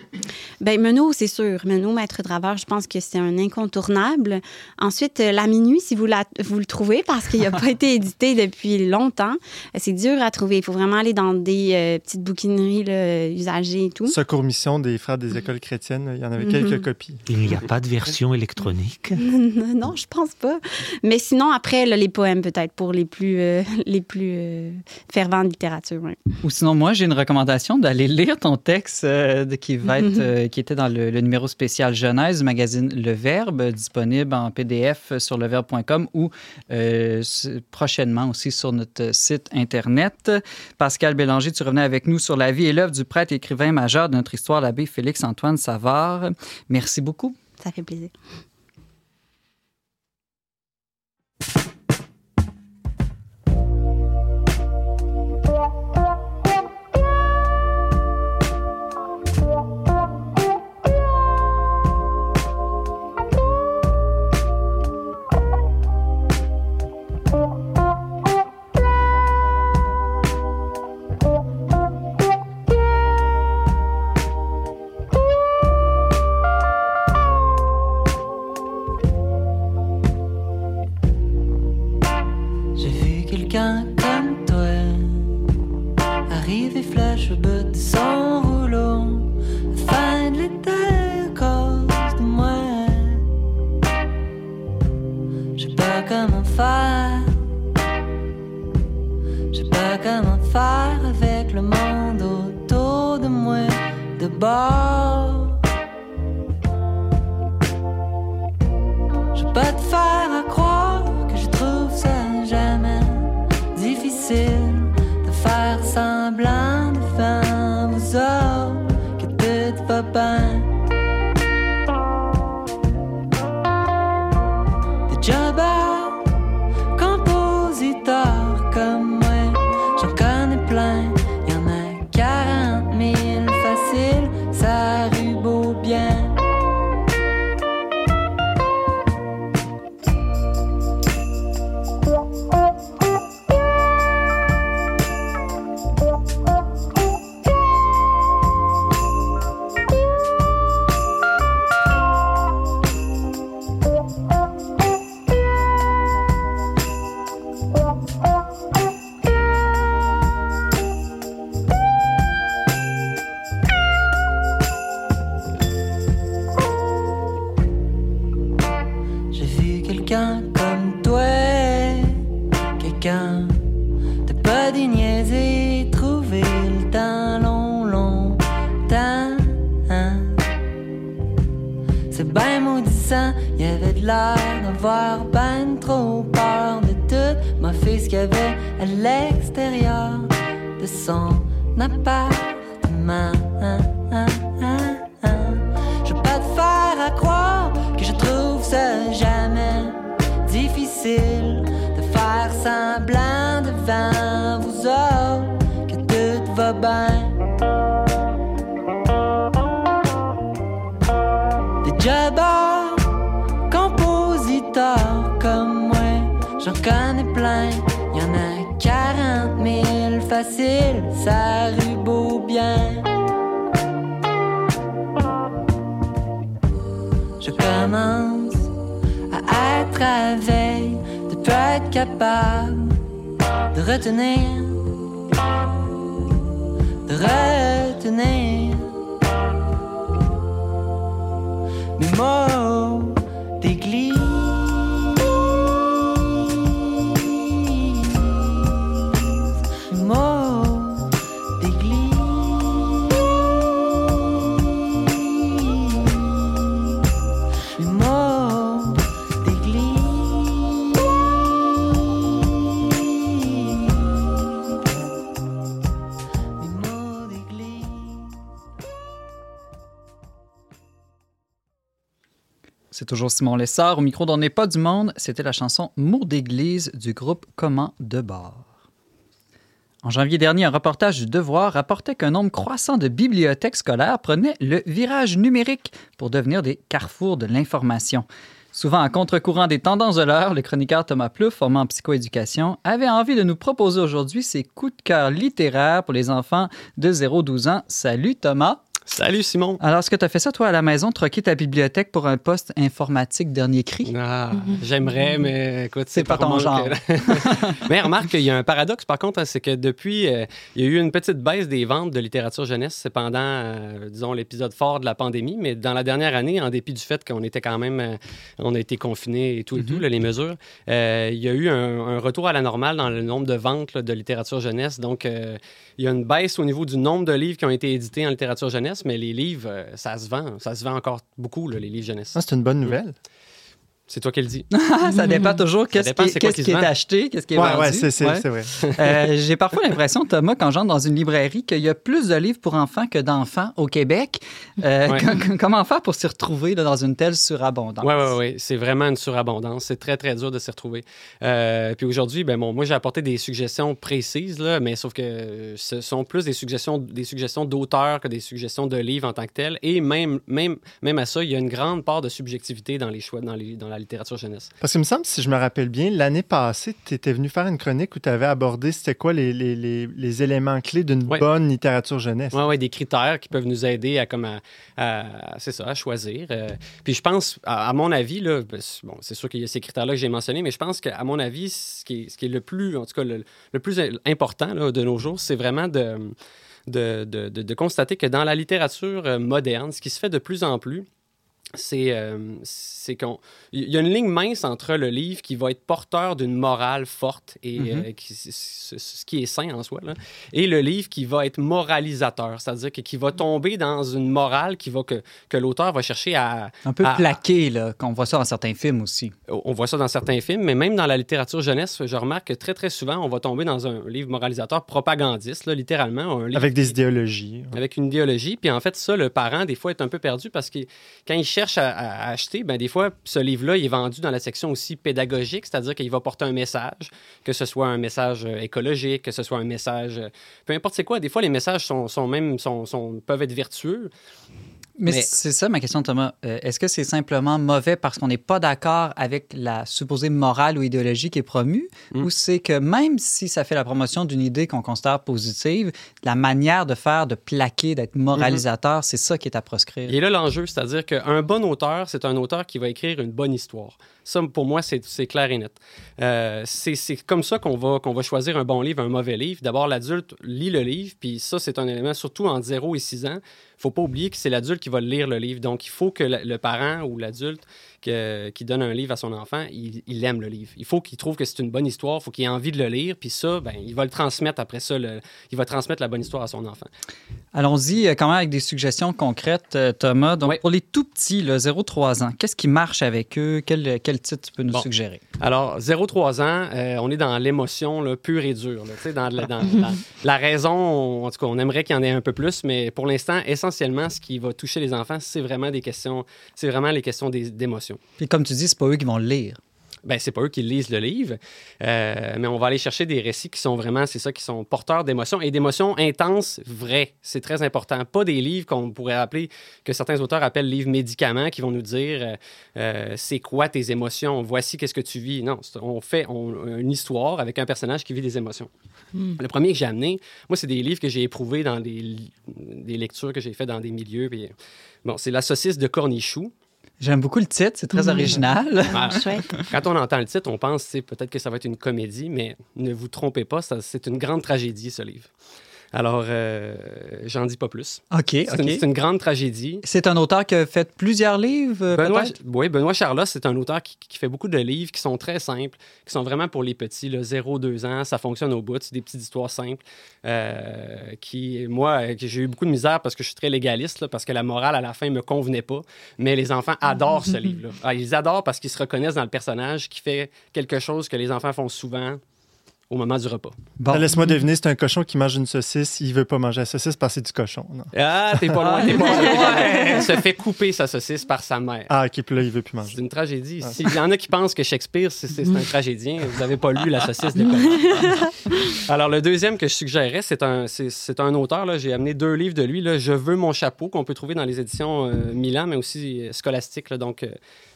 Ben Menot, c'est sûr. Menot, Maître Draveur, je pense que c'est un incontournable. Ensuite, La Minuit, si vous, la, vous le trouvez, parce qu'il n'a pas [LAUGHS] été édité depuis longtemps, c'est dur à trouver. Il faut vraiment aller dans des euh, petites bouquineries là, usagées et tout. Secours Mission des frères des écoles chrétiennes, il y en avait Mhm. quelques copies. Il n'y a pas de version électronique? [LAUGHS] non, je pense pas. Mais sinon, après, là, les poèmes, peut-être, pour les plus, euh, [LAUGHS] les plus euh, fervents de littérature. ouais. Ou sinon, moi, j'ai une recommandation d'aller lire ton texte euh, qui, va être, Mhm. euh, qui était dans le, le numéro spécial Genèse du magazine Le Verbe, disponible en PDF sur leverbe.com ou euh, prochainement aussi sur notre site Internet. Pascal Bélanger, tu revenais avec nous sur la vie et l'œuvre du prêtre écrivain majeur de notre histoire, l'abbé Félix-Antoine Savard. Merci beaucoup. Ça fait plaisir. Je commence à être à veille de pas être capable de retenir, de retenir mes mots C'est toujours Simon Lessard au micro d'On n'est pas du monde. C'était la chanson Mots d'église du groupe Comment de bord. En janvier dernier, un reportage du Devoir rapportait qu'un nombre croissant de bibliothèques scolaires prenaient le virage numérique pour devenir des carrefours de l'information. Souvent à contre-courant des tendances de l'heure, le chroniqueur Thomas Plouffe, formé en psychoéducation, avait envie de nous proposer aujourd'hui ses coups de cœur littéraires pour les enfants de 0-12 ans. Salut Thomas! Salut Simon. Alors, est-ce que tu as fait ça, toi, à la maison, troquer ta bibliothèque pour un poste informatique dernier cri? Ah, j'aimerais, mais écoute, C'est pas ton genre. que- [LAUGHS] mais remarque qu'il y a un paradoxe, par contre, hein, c'est que depuis, euh, il y a eu une petite baisse des ventes de littérature jeunesse c'est pendant, euh, disons, l'épisode fort de la pandémie, mais dans la dernière année, en dépit du fait qu'on était quand même, euh, on a été confinés et tout et tout, là, les mesures, il y a eu un, un retour à la normale dans le nombre de ventes là, de littérature jeunesse. Donc, il y a une baisse au niveau du nombre de livres qui ont été édités en littérature jeunesse, mais les livres, euh, ça se vend. Ça se vend encore beaucoup, les livres jeunesse. Ah, c'est une bonne nouvelle. C'est toi qui le dis. [LAUGHS] Ça dépend toujours qu'est-ce dépend qui, se est acheté, qu'est-ce qui est Ouais, vendu. ouais, c'est c'est- Ouais. c'est vrai. Euh, J'ai parfois l'impression, Thomas, quand j'entre dans une librairie, qu'il y a plus de livres pour enfants que d'enfants au Québec. Euh, Ouais. [LAUGHS] com- Comment faire pour s'y retrouver là, dans une telle surabondance? Oui, oui, oui. C'est vraiment une surabondance. C'est très, très dur de s'y retrouver. Euh, puis aujourd'hui, ben, bon, moi, j'ai apporté des suggestions précises, là, mais sauf que ce sont plus des suggestions, des suggestions d'auteurs que des suggestions de livres en tant que tels. Et même, même, même à ça, il y a une grande part de subjectivité dans les choix, dans, les, dans la littérature jeunesse. Parce qu'il me semble, si je me rappelle bien, l'année passée, tu étais venu faire une chronique où tu avais abordé c'était quoi les, les, les, les éléments clés d'une Ouais. bonne littérature jeunesse. Oui, ouais, des critères qui peuvent nous aider à, comme à, à- c'est ça, à choisir. Euh, puis je pense, à, à mon avis, là, ben, c'est- bon, c'est sûr qu'il y a ces critères-là que j'ai mentionnés, mais je pense qu'à mon avis, ce qui, est, ce qui est le plus, en tout cas, le, le plus important là, de nos jours, c'est vraiment de, de, de- de- de constater que dans la littérature euh, moderne, ce qui se fait de plus en plus, c'est euh, c'est qu'on il y a une ligne mince entre le livre qui va être porteur d'une morale forte et euh, qui- ce- ce ce qui est sain en soi là, et le livre qui va être moralisateur, c'est-à-dire que- qui va tomber dans une morale qui va que, que l'auteur va chercher à Un peu à- plaqué, là, qu'on voit ça dans certains films aussi. on voit ça dans certains films, mais même dans la littérature jeunesse, je remarque que très très souvent on va tomber dans un livre moralisateur propagandiste, là, littéralement, un livre Avec des qui- idéologies. avec une idéologie. Puis en fait, ça, le parent, des fois, est un peu perdu parce que quand il cherche à, à acheter, ben, des fois, ce livre-là, est vendu dans la section aussi pédagogique, c'est-à-dire qu'il va porter un message, que ce soit un message euh, écologique, que ce soit un message. euh, peu importe c'est quoi. Des fois, les messages sont, même sont- peuvent être vertueux. Mais, Mais- c'est ça ma question, Thomas. Euh, Est-ce que c'est simplement mauvais parce qu'on n'est pas d'accord avec la supposée morale ou idéologie qui est promue, Mm. ou c'est que même si ça fait la promotion d'une idée qu'on considère positive, la manière de faire, de plaquer, d'être moralisateur, c'est ça qui est à proscrire? Et là, l'enjeu, c'est-à-dire qu'un bon auteur, c'est un auteur qui va écrire une bonne histoire. Ça, pour moi, c'est clair et net. Euh, c'est c'est comme ça qu'on va, qu'on va choisir un bon livre, un mauvais livre. D'abord, l'adulte lit le livre, puis ça, c'est un élément, surtout en 0 et 6 ans. Il faut pas oublier que c'est l'adulte qui va lire le livre. Donc, il faut que le, parent ou l'adulte qui donne un livre à son enfant, il, il aime le livre. Il faut qu'il trouve que c'est une bonne histoire, il faut qu'il ait envie de le lire, puis ça, ben, il va le transmettre après ça, le- il va transmettre la bonne histoire à son enfant. Allons-y euh, quand même avec des suggestions concrètes, euh, Thomas. Donc, Ouais. pour les tout petits, 0-3 ans, qu'est-ce qui marche avec eux? Quel, quel titre tu peux nous Bon. suggérer? Alors, 0-3 ans, euh, on est dans l'émotion pure et dure. là, dans, la- dans- [LAUGHS] la raison, on- en tout cas, on aimerait qu'il y en ait un peu plus, mais pour l'instant, essentiellement, ce qui va toucher les enfants, c'est vraiment des questions, c'est vraiment les questions d'émotion. Puis comme tu dis, c'est pas eux qui vont le lire. Ben, c'est pas eux qui lisent le livre, euh, mais on va aller chercher des récits qui sont vraiment, c'est ça, qui sont porteurs d'émotions et d'émotions intenses, vraies. C'est très important. Pas des livres qu'on pourrait appeler, que certains auteurs appellent livres médicaments, qui vont nous dire euh, euh, c'est quoi tes émotions, voici qu'est-ce que tu vis. Non, on fait on- une histoire avec un personnage qui vit des émotions. Le premier que j'ai amené, moi, c'est des livres que j'ai éprouvés dans des, lectures que j'ai fait dans des milieux. puis, bon, c'est La saucisse de cornichou. J'aime beaucoup le titre, c'est très original. Ah, Chouette. [LAUGHS] quand on entend le titre, on pense c'est peut-être que ça va être une comédie, mais ne vous trompez pas, c'est une grande tragédie, ce livre. Alors, euh, j'en dis pas plus. OK, C'est une, grande tragédie. C'est un auteur qui a fait plusieurs livres, euh, Benoît, oui, Benoît Charlotte, c'est un auteur qui, qui fait beaucoup de livres qui sont très simples, qui sont vraiment pour les petits, 0-2 ans, ça fonctionne au bout, c'est des petites histoires simples, euh, qui, moi, j'ai eu beaucoup de misère parce que je suis très légaliste, là, parce que la morale à la fin me convenait pas, mais les enfants adorent ce [LAUGHS] livre-là. Ah, ils adorent parce qu'ils se reconnaissent dans le personnage qui fait quelque chose que les enfants font souvent, au moment du repas. Bon. Laisse-moi deviner, c'est un cochon qui mange une saucisse. Il veut pas manger la saucisse parce que c'est du cochon. non? Ah, t'es pas loin, t'es pas loin. [LAUGHS] Il se fait couper sa saucisse par sa mère. Ah, OK, puis là, il veut plus C'est manger. une tragédie. S'il y en a qui pensent que Shakespeare, c'est c'est un tragédien, vous n'avez pas lu La saucisse de. [LAUGHS] Alors, le deuxième que je suggérais, c'est un, c'est- c'est un auteur. J'ai amené deux livres de lui. Là. Je veux mon chapeau, qu'on peut trouver dans les éditions euh, Milan, mais aussi euh, là. donc, euh,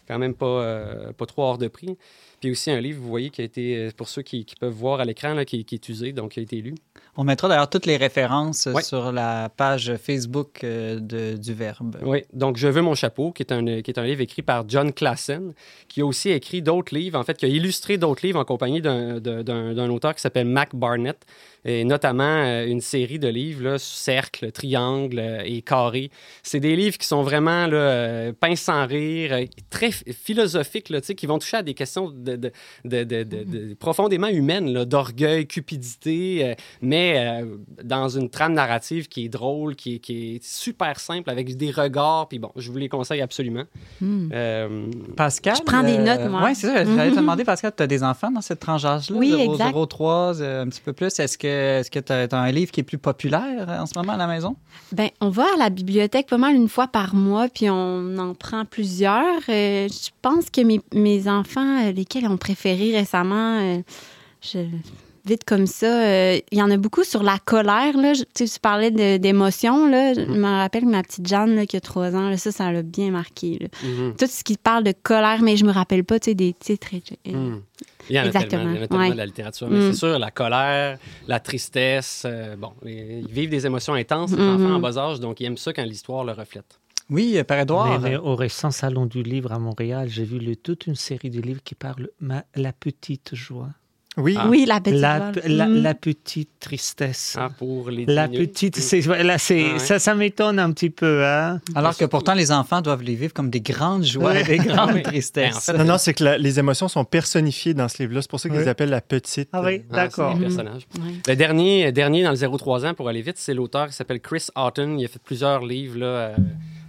quand même pas, euh, pas trop hors de prix. Puis aussi un livre, vous voyez, qui a été, euh, pour ceux qui, qui peuvent voir à l'écran, qui, qui est usé, donc qui a été lu. On mettra d'ailleurs toutes les références euh, Ouais. sur la page Facebook euh, de- du Verbe. Oui, donc Je veux mon chapeau, qui est, un, qui est un livre écrit par John Klassen, qui a aussi écrit d'autres livres, en fait, qui a illustré d'autres livres en compagnie d'un auteur qui s'appelle Mac Barnett, et notamment euh, une série de livres, là, cercle, triangle euh, et carré. C'est des livres qui sont vraiment là, euh, peints sans rire, euh, très ph- philosophiques, là, tu sais, qui vont toucher à des questions de, de- de- de- de- de- profondément humaines, là, d'orgueil, cupidité, euh, mais euh, dans une trame narrative qui est drôle, qui est, qui est super simple, avec des regards. Puis bon, je vous les conseille absolument. Euh, Pascal. Je prends des notes, moi. Oui, c'est ça. J'allais te Mhm. demander, Pascal, tu as des enfants dans cette tranche d'âge-là? Oui, 0, exact. 0, 3, euh, un petit peu plus. Est-ce que est-ce que tu as, un livre qui est plus populaire euh, en ce moment à la maison? Ben, on va à la bibliothèque pas mal une fois par mois, puis on en prend plusieurs. Euh, je pense que mes, enfants, euh, lesquels ont préféré récemment, euh, je- vite comme ça, euh, il y en a beaucoup sur la colère. Là. Je- tu parlais là. Je me rappelle que ma petite Jeanne, là, qui a trois ans, là, ça, ça l'a bien marqué. là. mhm, Tout ce qui parle de colère, mais je me rappelle pas tu sais, des titres. et- mhm. Il y en a Exactement, tellement, il y en a tellement ouais. de la littérature. Mais Mm. c'est sûr, la colère, la tristesse, euh, bon, ils vivent des émotions intenses, les enfants en bas âge, donc ils aiment ça quand l'histoire le reflète. Oui, euh, Père Édouard. Mais, mais au récent salon du livre à Montréal, j'ai vu le- toute une série de livres qui parlent ma, la petite joie, Oui, Ah. Oui, la petite la, Mm. la petite tristesse. Ah, pour les La petite, Mm. c'est, là, c'est, Ah ouais. ça, ça m'étonne un petit peu, hein. Alors que pourtant, les enfants doivent les vivre comme des grandes joies, Ouais. des grandes Oui. tristesses. En fait, Non, non, c'est que la- les émotions sont personnifiées dans ce livre-là. C'est pour ça qu'ils Oui. les appellent la petite. Ah oui, Ah, d'accord. personnages. Ouais. Le dernier, dernier dans le 0-3 ans, pour aller vite, c'est l'auteur qui s'appelle Chris Houghton. Il a fait plusieurs livres, là, euh,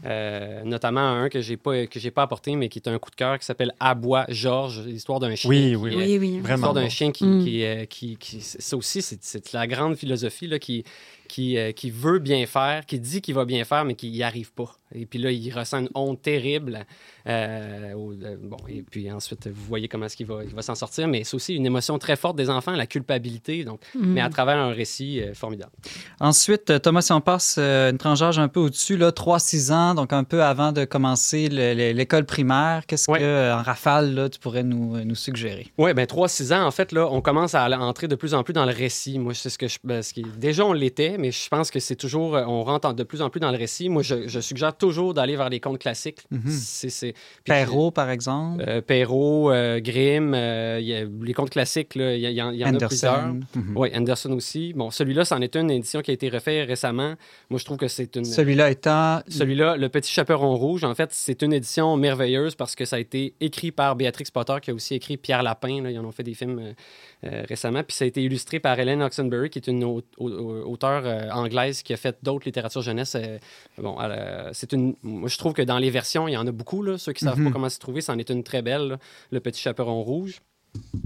euh, notamment un que j'ai pas que j'ai pas apporté, mais qui est un coup de cœur, qui s'appelle Abois Georges, l'histoire d'un chien. Oui, oui, Oui, oui. Vraiment. L'histoire d'un bon. chien qui, Mm. qui, euh, qui, qui- ça aussi, c'est, c'est la grande philosophie là, qui, qui, euh, qui veut bien faire, qui dit qu'il va bien faire, mais qui n'y arrive pas. Et puis là, il ressent une honte terrible. euh, au- euh, bon, et puis ensuite, vous voyez comment est-ce qu'il va, il va s'en sortir, mais c'est aussi une émotion très forte des enfants, la culpabilité, donc, Mm. mais à travers un récit euh, formidable. Ensuite, Thomas, si on passe euh, une tranche d'âge un peu au-dessus, là, 3-6 ans, donc un peu avant de commencer le- le- l'école primaire, qu'est-ce Ouais. que, en rafale, là, tu pourrais nous, nous suggérer? Oui, ben 3-6 ans, en fait, là, on commence à entrer de plus en plus dans le récit. Moi, c'est ce que je. ben, ce qui- déjà, on l'était, mais je pense que c'est toujours. euh, On rentre en- de plus en plus dans le récit. Moi, je, je suggère toujours d'aller vers les contes classiques. Mhm. C'est- Perrault, par exemple. Euh, Perrault, euh, Grimm, euh, il y a les contes classiques, il y, en il y en a plusieurs. Anderson. Mhm. Oui, Anderson aussi. Bon, celui-là, c'en est une édition qui a été refaite récemment. Moi, je trouve que c'est une. Celui-là étant. Celui-là, Le Petit Chaperon Rouge, en fait, c'est une édition merveilleuse parce que ça a été écrit par Béatrix Potter, qui a aussi écrit Pierre Lapin. Là, ils en ont fait des films récemment. Puis ça a été illustré par Helen Oxenbury, qui est une au- au- auteure euh, anglaise qui a fait d'autres littératures jeunesse. Euh, bon, euh, c'est une. Moi, je trouve que dans les versions, il y en a beaucoup. Là, ceux qui savent Mhm. pas comment s'y trouver, c'en est une très belle, là, Le Petit Chaperon Rouge.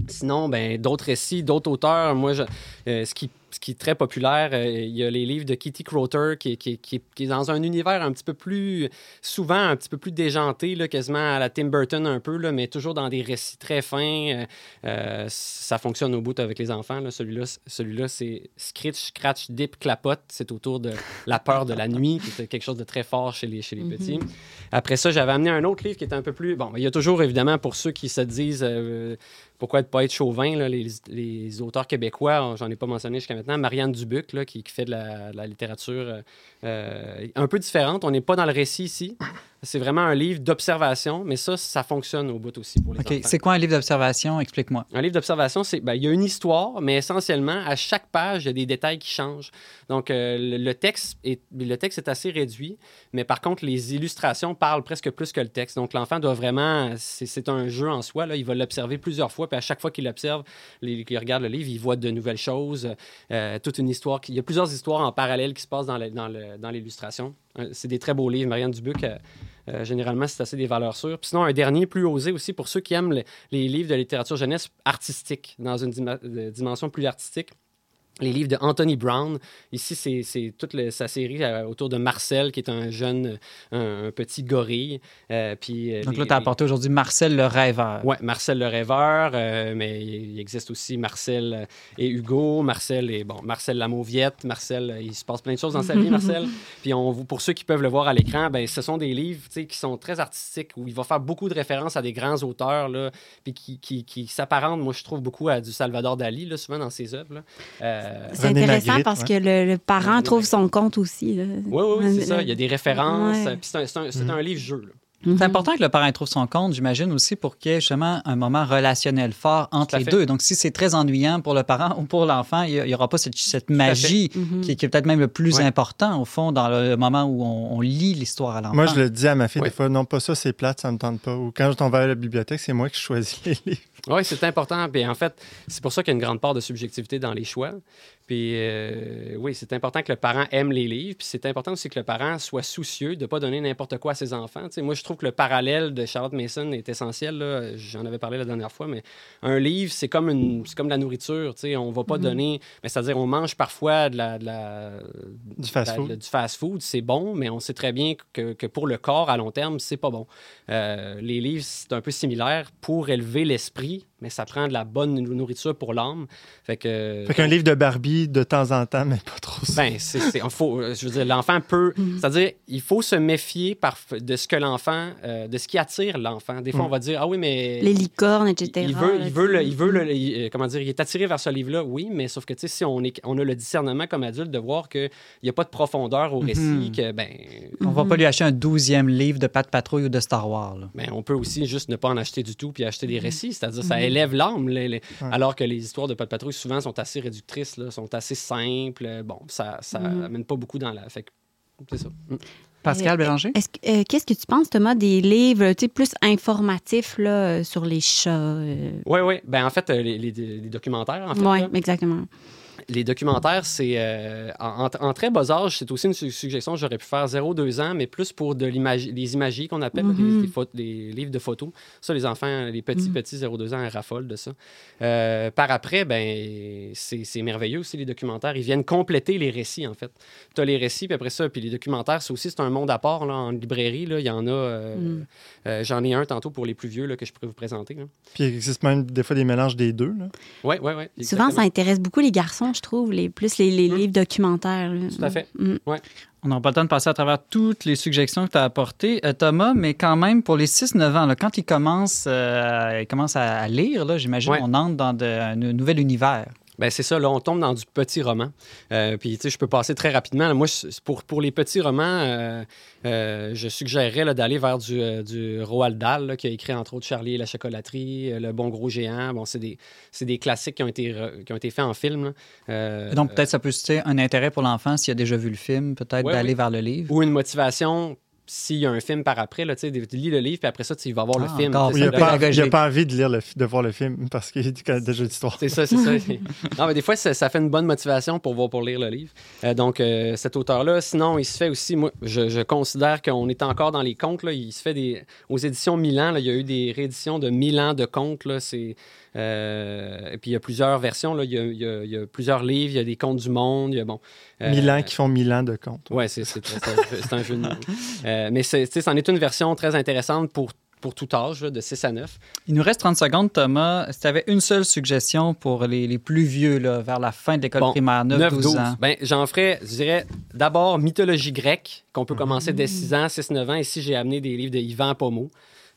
Sinon, ben, d'autres récits, d'autres auteurs. Moi, je- euh, ce, qui, ce qui est très populaire, euh, il y a les livres de Kitty Crotter, qui, qui- qui- qui est dans un univers un petit peu plus, souvent un petit peu plus déjanté, là, quasiment à la Tim Burton un peu, là, mais toujours dans des récits très fins. Euh, euh, ça fonctionne au bout avec les enfants. là. Celui-là, celui-là c'est Scritch, Scratch, Dip, Clapote. C'est autour de la peur de la nuit, qui est quelque chose de très fort chez les, chez les petits. Après ça, j'avais amené un autre livre qui était un peu plus... Bon, il y a toujours, évidemment, pour ceux qui se disent... euh, pourquoi ne pas être chauvin, les, auteurs québécois, j'en ai pas mentionné jusqu'à maintenant, Marianne Dubuc, qui, fait de la, de la littérature euh, euh, un peu différente. On n'est pas dans le récit ici. C'est vraiment un livre d'observation, mais ça, ça fonctionne au bout aussi pour les OK. enfants. C'est quoi un livre d'observation? Explique-moi. Un livre d'observation, c'est ben, il y a une histoire, mais essentiellement, à chaque page, il y a des détails qui changent. Donc, euh, le, texte est, le texte est assez réduit, mais par contre, les illustrations parlent presque plus que le texte. Donc, l'enfant doit vraiment. C'est un jeu en soi. Là. Il va l'observer plusieurs fois, puis à chaque fois qu'il l'observe, qu'il regarde le livre, il voit de nouvelles choses, euh, toute une histoire. qui- Il y a plusieurs histoires en parallèle qui se passent dans l'illustration. C'est des très beaux livres. Marianne Dubuc. euh, Euh, généralement, c'est assez des valeurs sûres. Puis sinon, un dernier plus osé aussi pour ceux qui aiment le- les livres de littérature jeunesse artistique, dans une euh, dimension plus artistique les livres de Anthony Brown. Ici, c'est- toute le- sa série euh, autour de Marcel, qui est un jeune, un, un petit gorille. Euh, puis, euh, Donc là, tu as apporté aujourd'hui Marcel le rêveur. Ouais, Marcel le rêveur, mais il existe aussi Marcel et Hugo, Marcel et bon, Marcel la mauviette, Marcel, il se passe plein de choses dans sa vie, Marcel. [LAUGHS] Puis on, pour ceux qui peuvent le voir à l'écran, ben ce sont des livres, qui sont très artistiques où il va faire beaucoup de références à des grands auteurs là, puis qui, qui, qui s'apparentent, moi je trouve beaucoup à du Salvador Dali là, souvent dans ses œuvres. Euh, C'est intéressant Magritte, parce ouais. que le, le parent René trouve Magritte. son compte aussi. là. oui, oui, c'est ça. Il y a des références. Ouais. c'est un, c'est un- c'est un livre-jeu. C'est important que le parent trouve son compte, j'imagine aussi, pour qu'il y ait justement un moment relationnel fort entre les fait. deux. Donc, si c'est très ennuyant pour le parent ou pour l'enfant, il n'y aura pas cette, magie Mhm. qui, qui est peut-être même le plus Ouais. important, au fond, dans le moment où on, on lit l'histoire à l'enfant. Moi, je le dis à ma fille des fois, non, pas ça, c'est plate, ça me tente pas. Ou quand je t'en vais à la bibliothèque, c'est moi qui choisis les livres. Oui, c'est important. Puis en fait, c'est pour ça qu'il y a une grande part de subjectivité dans les choix. Puis euh, oui, c'est important que le parent aime les livres. Puis c'est important aussi que le parent soit soucieux de ne pas donner n'importe quoi à ses enfants. Moi, je trouve que le parallèle de Charlotte Mason est essentiel. J'en avais parlé la dernière fois, mais un livre, c'est comme, une, c'est comme de la nourriture. On ne va pas donner. mais C'est-à-dire, on mange parfois de la, de la- Du fast-food. du c'est bon, mais on sait très bien que, que pour le corps, à long terme, c'est pas bon. Euh, les livres, c'est un peu similaire pour élever l'esprit, mais ça prend de la bonne nourriture pour l'âme. Fait que. Fait qu'un livre de Barbie de temps en temps, mais pas trop ça. Ben, c'est, faut, euh, je veux dire, l'enfant peut. C'est-à-dire, il faut se méfier par, de ce que l'enfant, euh, de ce qui attire l'enfant. Des fois, Mm. on va dire, ah oui, mais. Les licornes, etc. Il veut, il veut, le, il veut le, il- euh, comment dire, il est attiré vers ce livre-là, oui, mais sauf que, tu sais, si on, est, on a le discernement comme adulte de voir qu'il n'y a pas de profondeur au récit, Mhm. que, ben, On va pas lui acheter un douzième livre de Pat Patrouille ou de Star Wars. là. ben, on peut aussi juste ne pas en acheter du tout puis acheter Mhm. des récits, c'est-à-dire ça élève l'âme, alors que les histoires de de patrouille souvent sont assez réductrices, là, sont assez simples, bon, ça, ça Mhm. amène pas beaucoup dans la... Fait que, c'est ça. Mm. Pascal Euh, Bélanger? Est-ce que- euh, Qu'est-ce que tu penses, Thomas, des livres tu sais, plus informatifs là, euh, sur les chats? euh? Oui, oui. Ben, en fait, les, les- les documentaires, en fait, Oui, exactement. Les documentaires, c'est euh, en, très bas âge, c'est aussi une su- suggestion que j'aurais pu faire 0-2 ans, mais plus pour de l'image, les imagiers qu'on appelle, des pho- des livres de photos. Ça, les enfants, les petits, Mhm. petits 0-2 ans, ils raffolent de ça. Euh, par après, ben, c'est merveilleux aussi, les documentaires. Ils viennent compléter les récits, en fait. Tu as les récits, puis après ça, puis les documentaires, c'est aussi c'est un monde à part là, en librairie. Là, il y en a. euh, euh, J'en ai un tantôt pour les plus vieux là, que je pourrais vous présenter. Puis il existe même des fois des mélanges des deux. Oui, oui, oui. Souvent, ça intéresse beaucoup les garçons, je trouve, les, plus les, les Mhm. livres documentaires. là. Tout à fait. Mhm. On n'aura pas le temps de passer à travers toutes les suggestions que tu as apportées, euh, Thomas, mais quand même, pour les 6-9 ans, là, quand ils commencent, euh, ils commencent à, lire, là, j'imagine Ouais. on entre dans de- un nouvel univers. Ben c'est ça, là, on tombe dans du petit roman. Euh, puis, tu sais, je peux passer très rapidement. Moi, pour, pour les petits romans, euh, euh, je suggérerais d'aller vers du, du Roald Dahl, là, qui a écrit entre autres Charlie et la chocolaterie, Le bon gros géant. Bon, c'est des, c'est des classiques qui ont été, qui ont été faits en film. Donc, peut-être ça peut susciter un intérêt pour l'enfant s'il a déjà vu le film, peut-être Ouais, d'aller oui. vers le livre. ou une motivation s'il y a un film par après. Là, tu lis le livre, puis après ça, tu vas voir Ah, le film. encore Tu Il n'a pas, envie de, lire le, de voir le film parce qu'il connaît déjà l'histoire. C'est ça, c'est ça. [LAUGHS] non, mais des fois, ça, ça fait une bonne motivation pour voir, pour lire le livre. Euh, donc, euh, cet auteur-là, sinon, il se fait aussi, moi, je, je considère qu'on est encore dans les contes. Là, il se fait des. Aux éditions Milan, là, il y a eu des rééditions de Milan de contes. Là, c'est. Euh, et puis, il y a plusieurs versions. Là. Il, y a, il y a- il y a plusieurs livres. Il y a des contes du monde. Il y a, bon. euh, Milan qui font Milan de compte. Ouais, c'est c'est- c'est un, jeu- de mots. [LAUGHS] Euh, mais c'est- c'en est une version très intéressante pour, pour tout âge, là, de 6 à 9. Il nous reste 30 secondes, Thomas. Si tu avais une seule suggestion pour les, les plus vieux, là, vers la fin de l'école Bon, primaire, 9-12 9-12. ans. Ben, j'en ferais, je dirais, d'abord mythologie grecque, qu'on peut commencer dès 6 ans, 6-9 ans. Ici, j'ai amené des livres de Yvan Pomeau.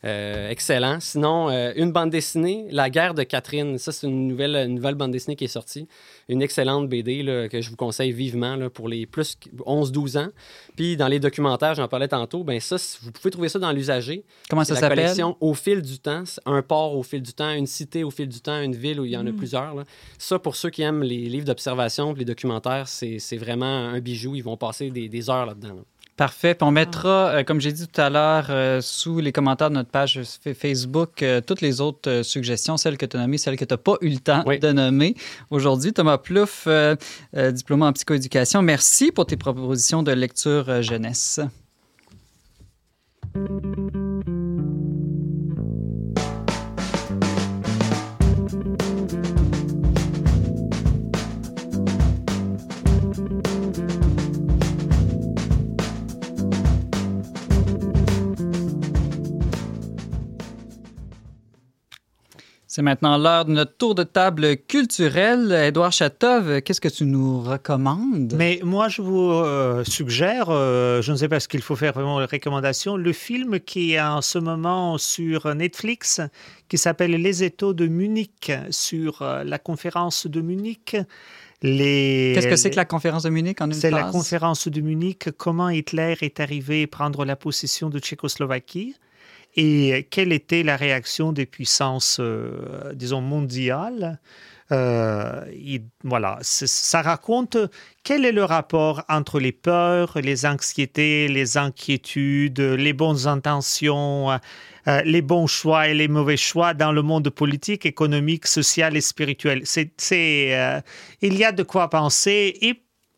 Euh, excellent. Sinon, euh, une bande dessinée, La guerre de Catherine. Ça, c'est une nouvelle, une nouvelle bande dessinée qui est sortie. Une excellente BD là, que je vous conseille vivement là, pour les plus 11-12 ans. Puis, dans les documentaires, j'en parlais tantôt, ben ça, vous pouvez trouver ça dans l'usager. Comment ça la s'appelle? collection Au fil du temps. Un port au fil du temps, une cité au fil du temps, une ville où il y en a plusieurs. là. Ça, pour ceux qui aiment les livres d'observation, les documentaires, c'est vraiment un bijou. Ils vont passer des, des heures là-dedans. là. Parfait. Puis on mettra, euh, comme j'ai dit tout à l'heure, euh, sous les commentaires de notre page Facebook, euh, toutes les autres euh, suggestions, celles que tu as nommées, celles que tu n'as pas eu le temps Oui. de nommer aujourd'hui. Thomas Plouffe, euh, euh, diplômé en psychoéducation, merci pour tes propositions de lecture euh, jeunesse. C'est maintenant l'heure de notre tour de table culturel. Édouard Chatov, qu'est-ce que tu nous recommandes? Mais moi, je vous euh, suggère, euh, je ne sais pas ce qu'il faut faire vraiment de recommandation, le film qui est en ce moment sur Netflix, qui s'appelle Les Étaux de Munich, sur euh, la conférence de Munich. Qu'est-ce que c'est que la conférence de Munich en une C'est la conférence de Munich, comment Hitler est arrivé prendre la possession de Tchécoslovaquie et quelle était la réaction des puissances, euh, disons, mondiales? Euh, voilà, ça raconte quel est le rapport entre les peurs, les anxiétés, les inquiétudes, les bonnes intentions, euh, les bons choix et les mauvais choix dans le monde politique, économique, social et spirituel? Il y a de quoi penser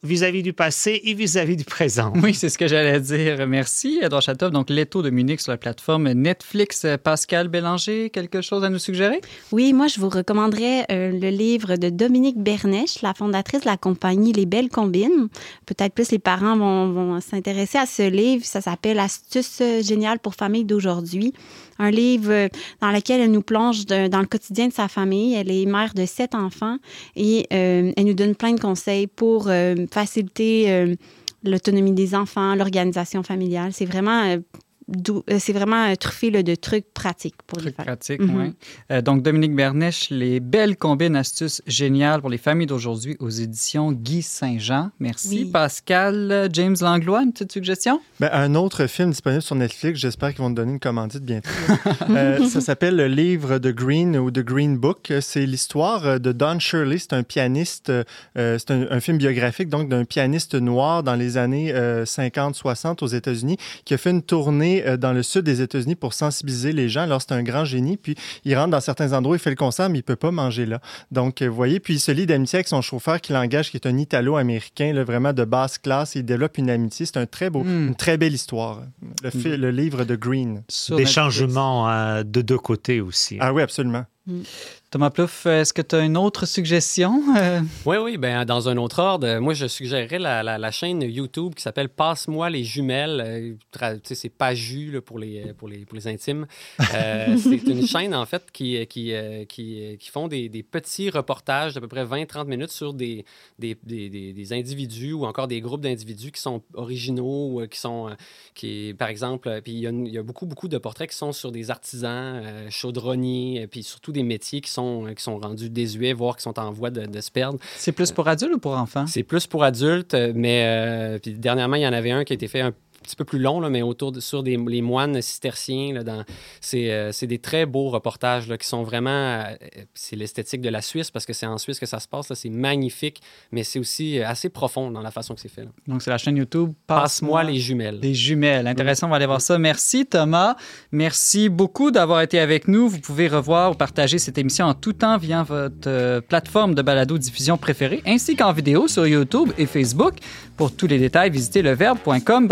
vis-à-vis du passé et vis-à-vis du présent. Oui, c'est ce que j'allais dire. Merci, Edouard Chatov. Donc, l'étau de Munich sur la plateforme Netflix. Pascal Bélanger, quelque chose à nous suggérer? Oui, moi, je vous recommanderais euh, le livre de Dominique Bernèche, la fondatrice de la compagnie Les Belles Combines. Peut-être plus les parents vont, vont s'intéresser à ce livre. Ça s'appelle Astuces géniales pour famille d'aujourd'hui un livre dans lequel elle nous plonge dans le quotidien de sa famille. Elle est mère de sept enfants et euh, elle nous donne plein de conseils pour euh, faciliter euh, l'autonomie des enfants, l'organisation familiale. C'est vraiment euh, c'est vraiment un truffé de trucs pratiques pour les femmes. pratiques, mm oui. Euh, donc, Dominique Bernèche, les belles combines astuces géniales pour les familles d'aujourd'hui aux éditions Guy Saint-Jean. Merci. Pascal, James Langlois, une petite suggestion? Ben, un autre film disponible sur Netflix, j'espère qu'ils vont te donner une commandite bientôt. [LAUGHS] Euh, ça s'appelle Le livre de Green ou The Green Book. C'est l'histoire de Don Shirley. C'est un pianiste, c'est un, un, film biographique donc d'un pianiste noir dans les années 50-60 aux États-Unis qui a fait une tournée euh, dans le sud des États-Unis pour sensibiliser les gens. Alors, c'est un grand génie. Puis, il rentre dans certains endroits, il fait le concert, mais il peut pas manger là. Donc, euh, vous voyez, puis il se lie d'amitié avec son chauffeur qui l'engage, qui est un Italo-américain, vraiment de basse classe. Il développe une amitié. C'est un très beau, hmm. une très belle histoire. Le, le livre de Green. Des changements euh, de deux côtés aussi. Ah oui, absolument. Hmm. Thomas Plouffe, est-ce que tu as une autre suggestion? [LAUGHS] Euh, oui, oui. Ben, dans un autre ordre, moi, je suggérerais la, la, chaîne YouTube qui s'appelle Passe-moi les jumelles. Euh, c'est pas jus pour, les, pour, les, pour les intimes. Euh, [LAUGHS] c'est une chaîne, en fait, qui, qui, qui, qui font des, des, petits reportages d'à peu près 20-30 minutes sur des, des, des, des, individus ou encore des groupes d'individus qui sont originaux, qui sont, qui, par exemple, puis il y, y, a beaucoup, beaucoup de portraits qui sont sur des artisans, chaudronniers, puis surtout des métiers qui sont euh, qui sont rendus désuets, voire qui sont en voie de, se perdre. C'est plus pour adultes ou pour enfants? C'est plus pour adultes, mais euh, puis dernièrement, il y en avait un qui a été fait un petit peu plus long, là, mais autour de, sur des, les moines cisterciens. Là, dans, c'est, euh, c'est des très beaux reportages là, qui sont vraiment. Euh, c'est l'esthétique de la Suisse parce que c'est en Suisse que ça se passe. Là, c'est magnifique, mais c'est aussi euh, assez profond dans la façon que c'est fait. Donc, c'est la chaîne YouTube Passe-moi les jumelles. Les jumelles. Intéressant, on va aller voir ça. Merci, Thomas. Merci beaucoup d'avoir été avec nous. Vous pouvez revoir ou partager cette émission en tout temps via votre plateforme de balado-diffusion préférée, ainsi qu'en vidéo sur YouTube et Facebook. Pour tous les détails, visitez leverbe.com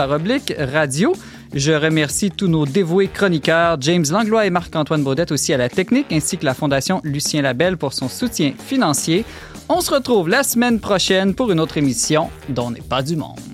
radio. Je remercie tous nos dévoués chroniqueurs, James Langlois et Marc-Antoine Baudette aussi à la technique, ainsi que la Fondation Lucien Labelle pour son soutien financier. On se retrouve la semaine prochaine pour une autre émission dont n'est pas du monde.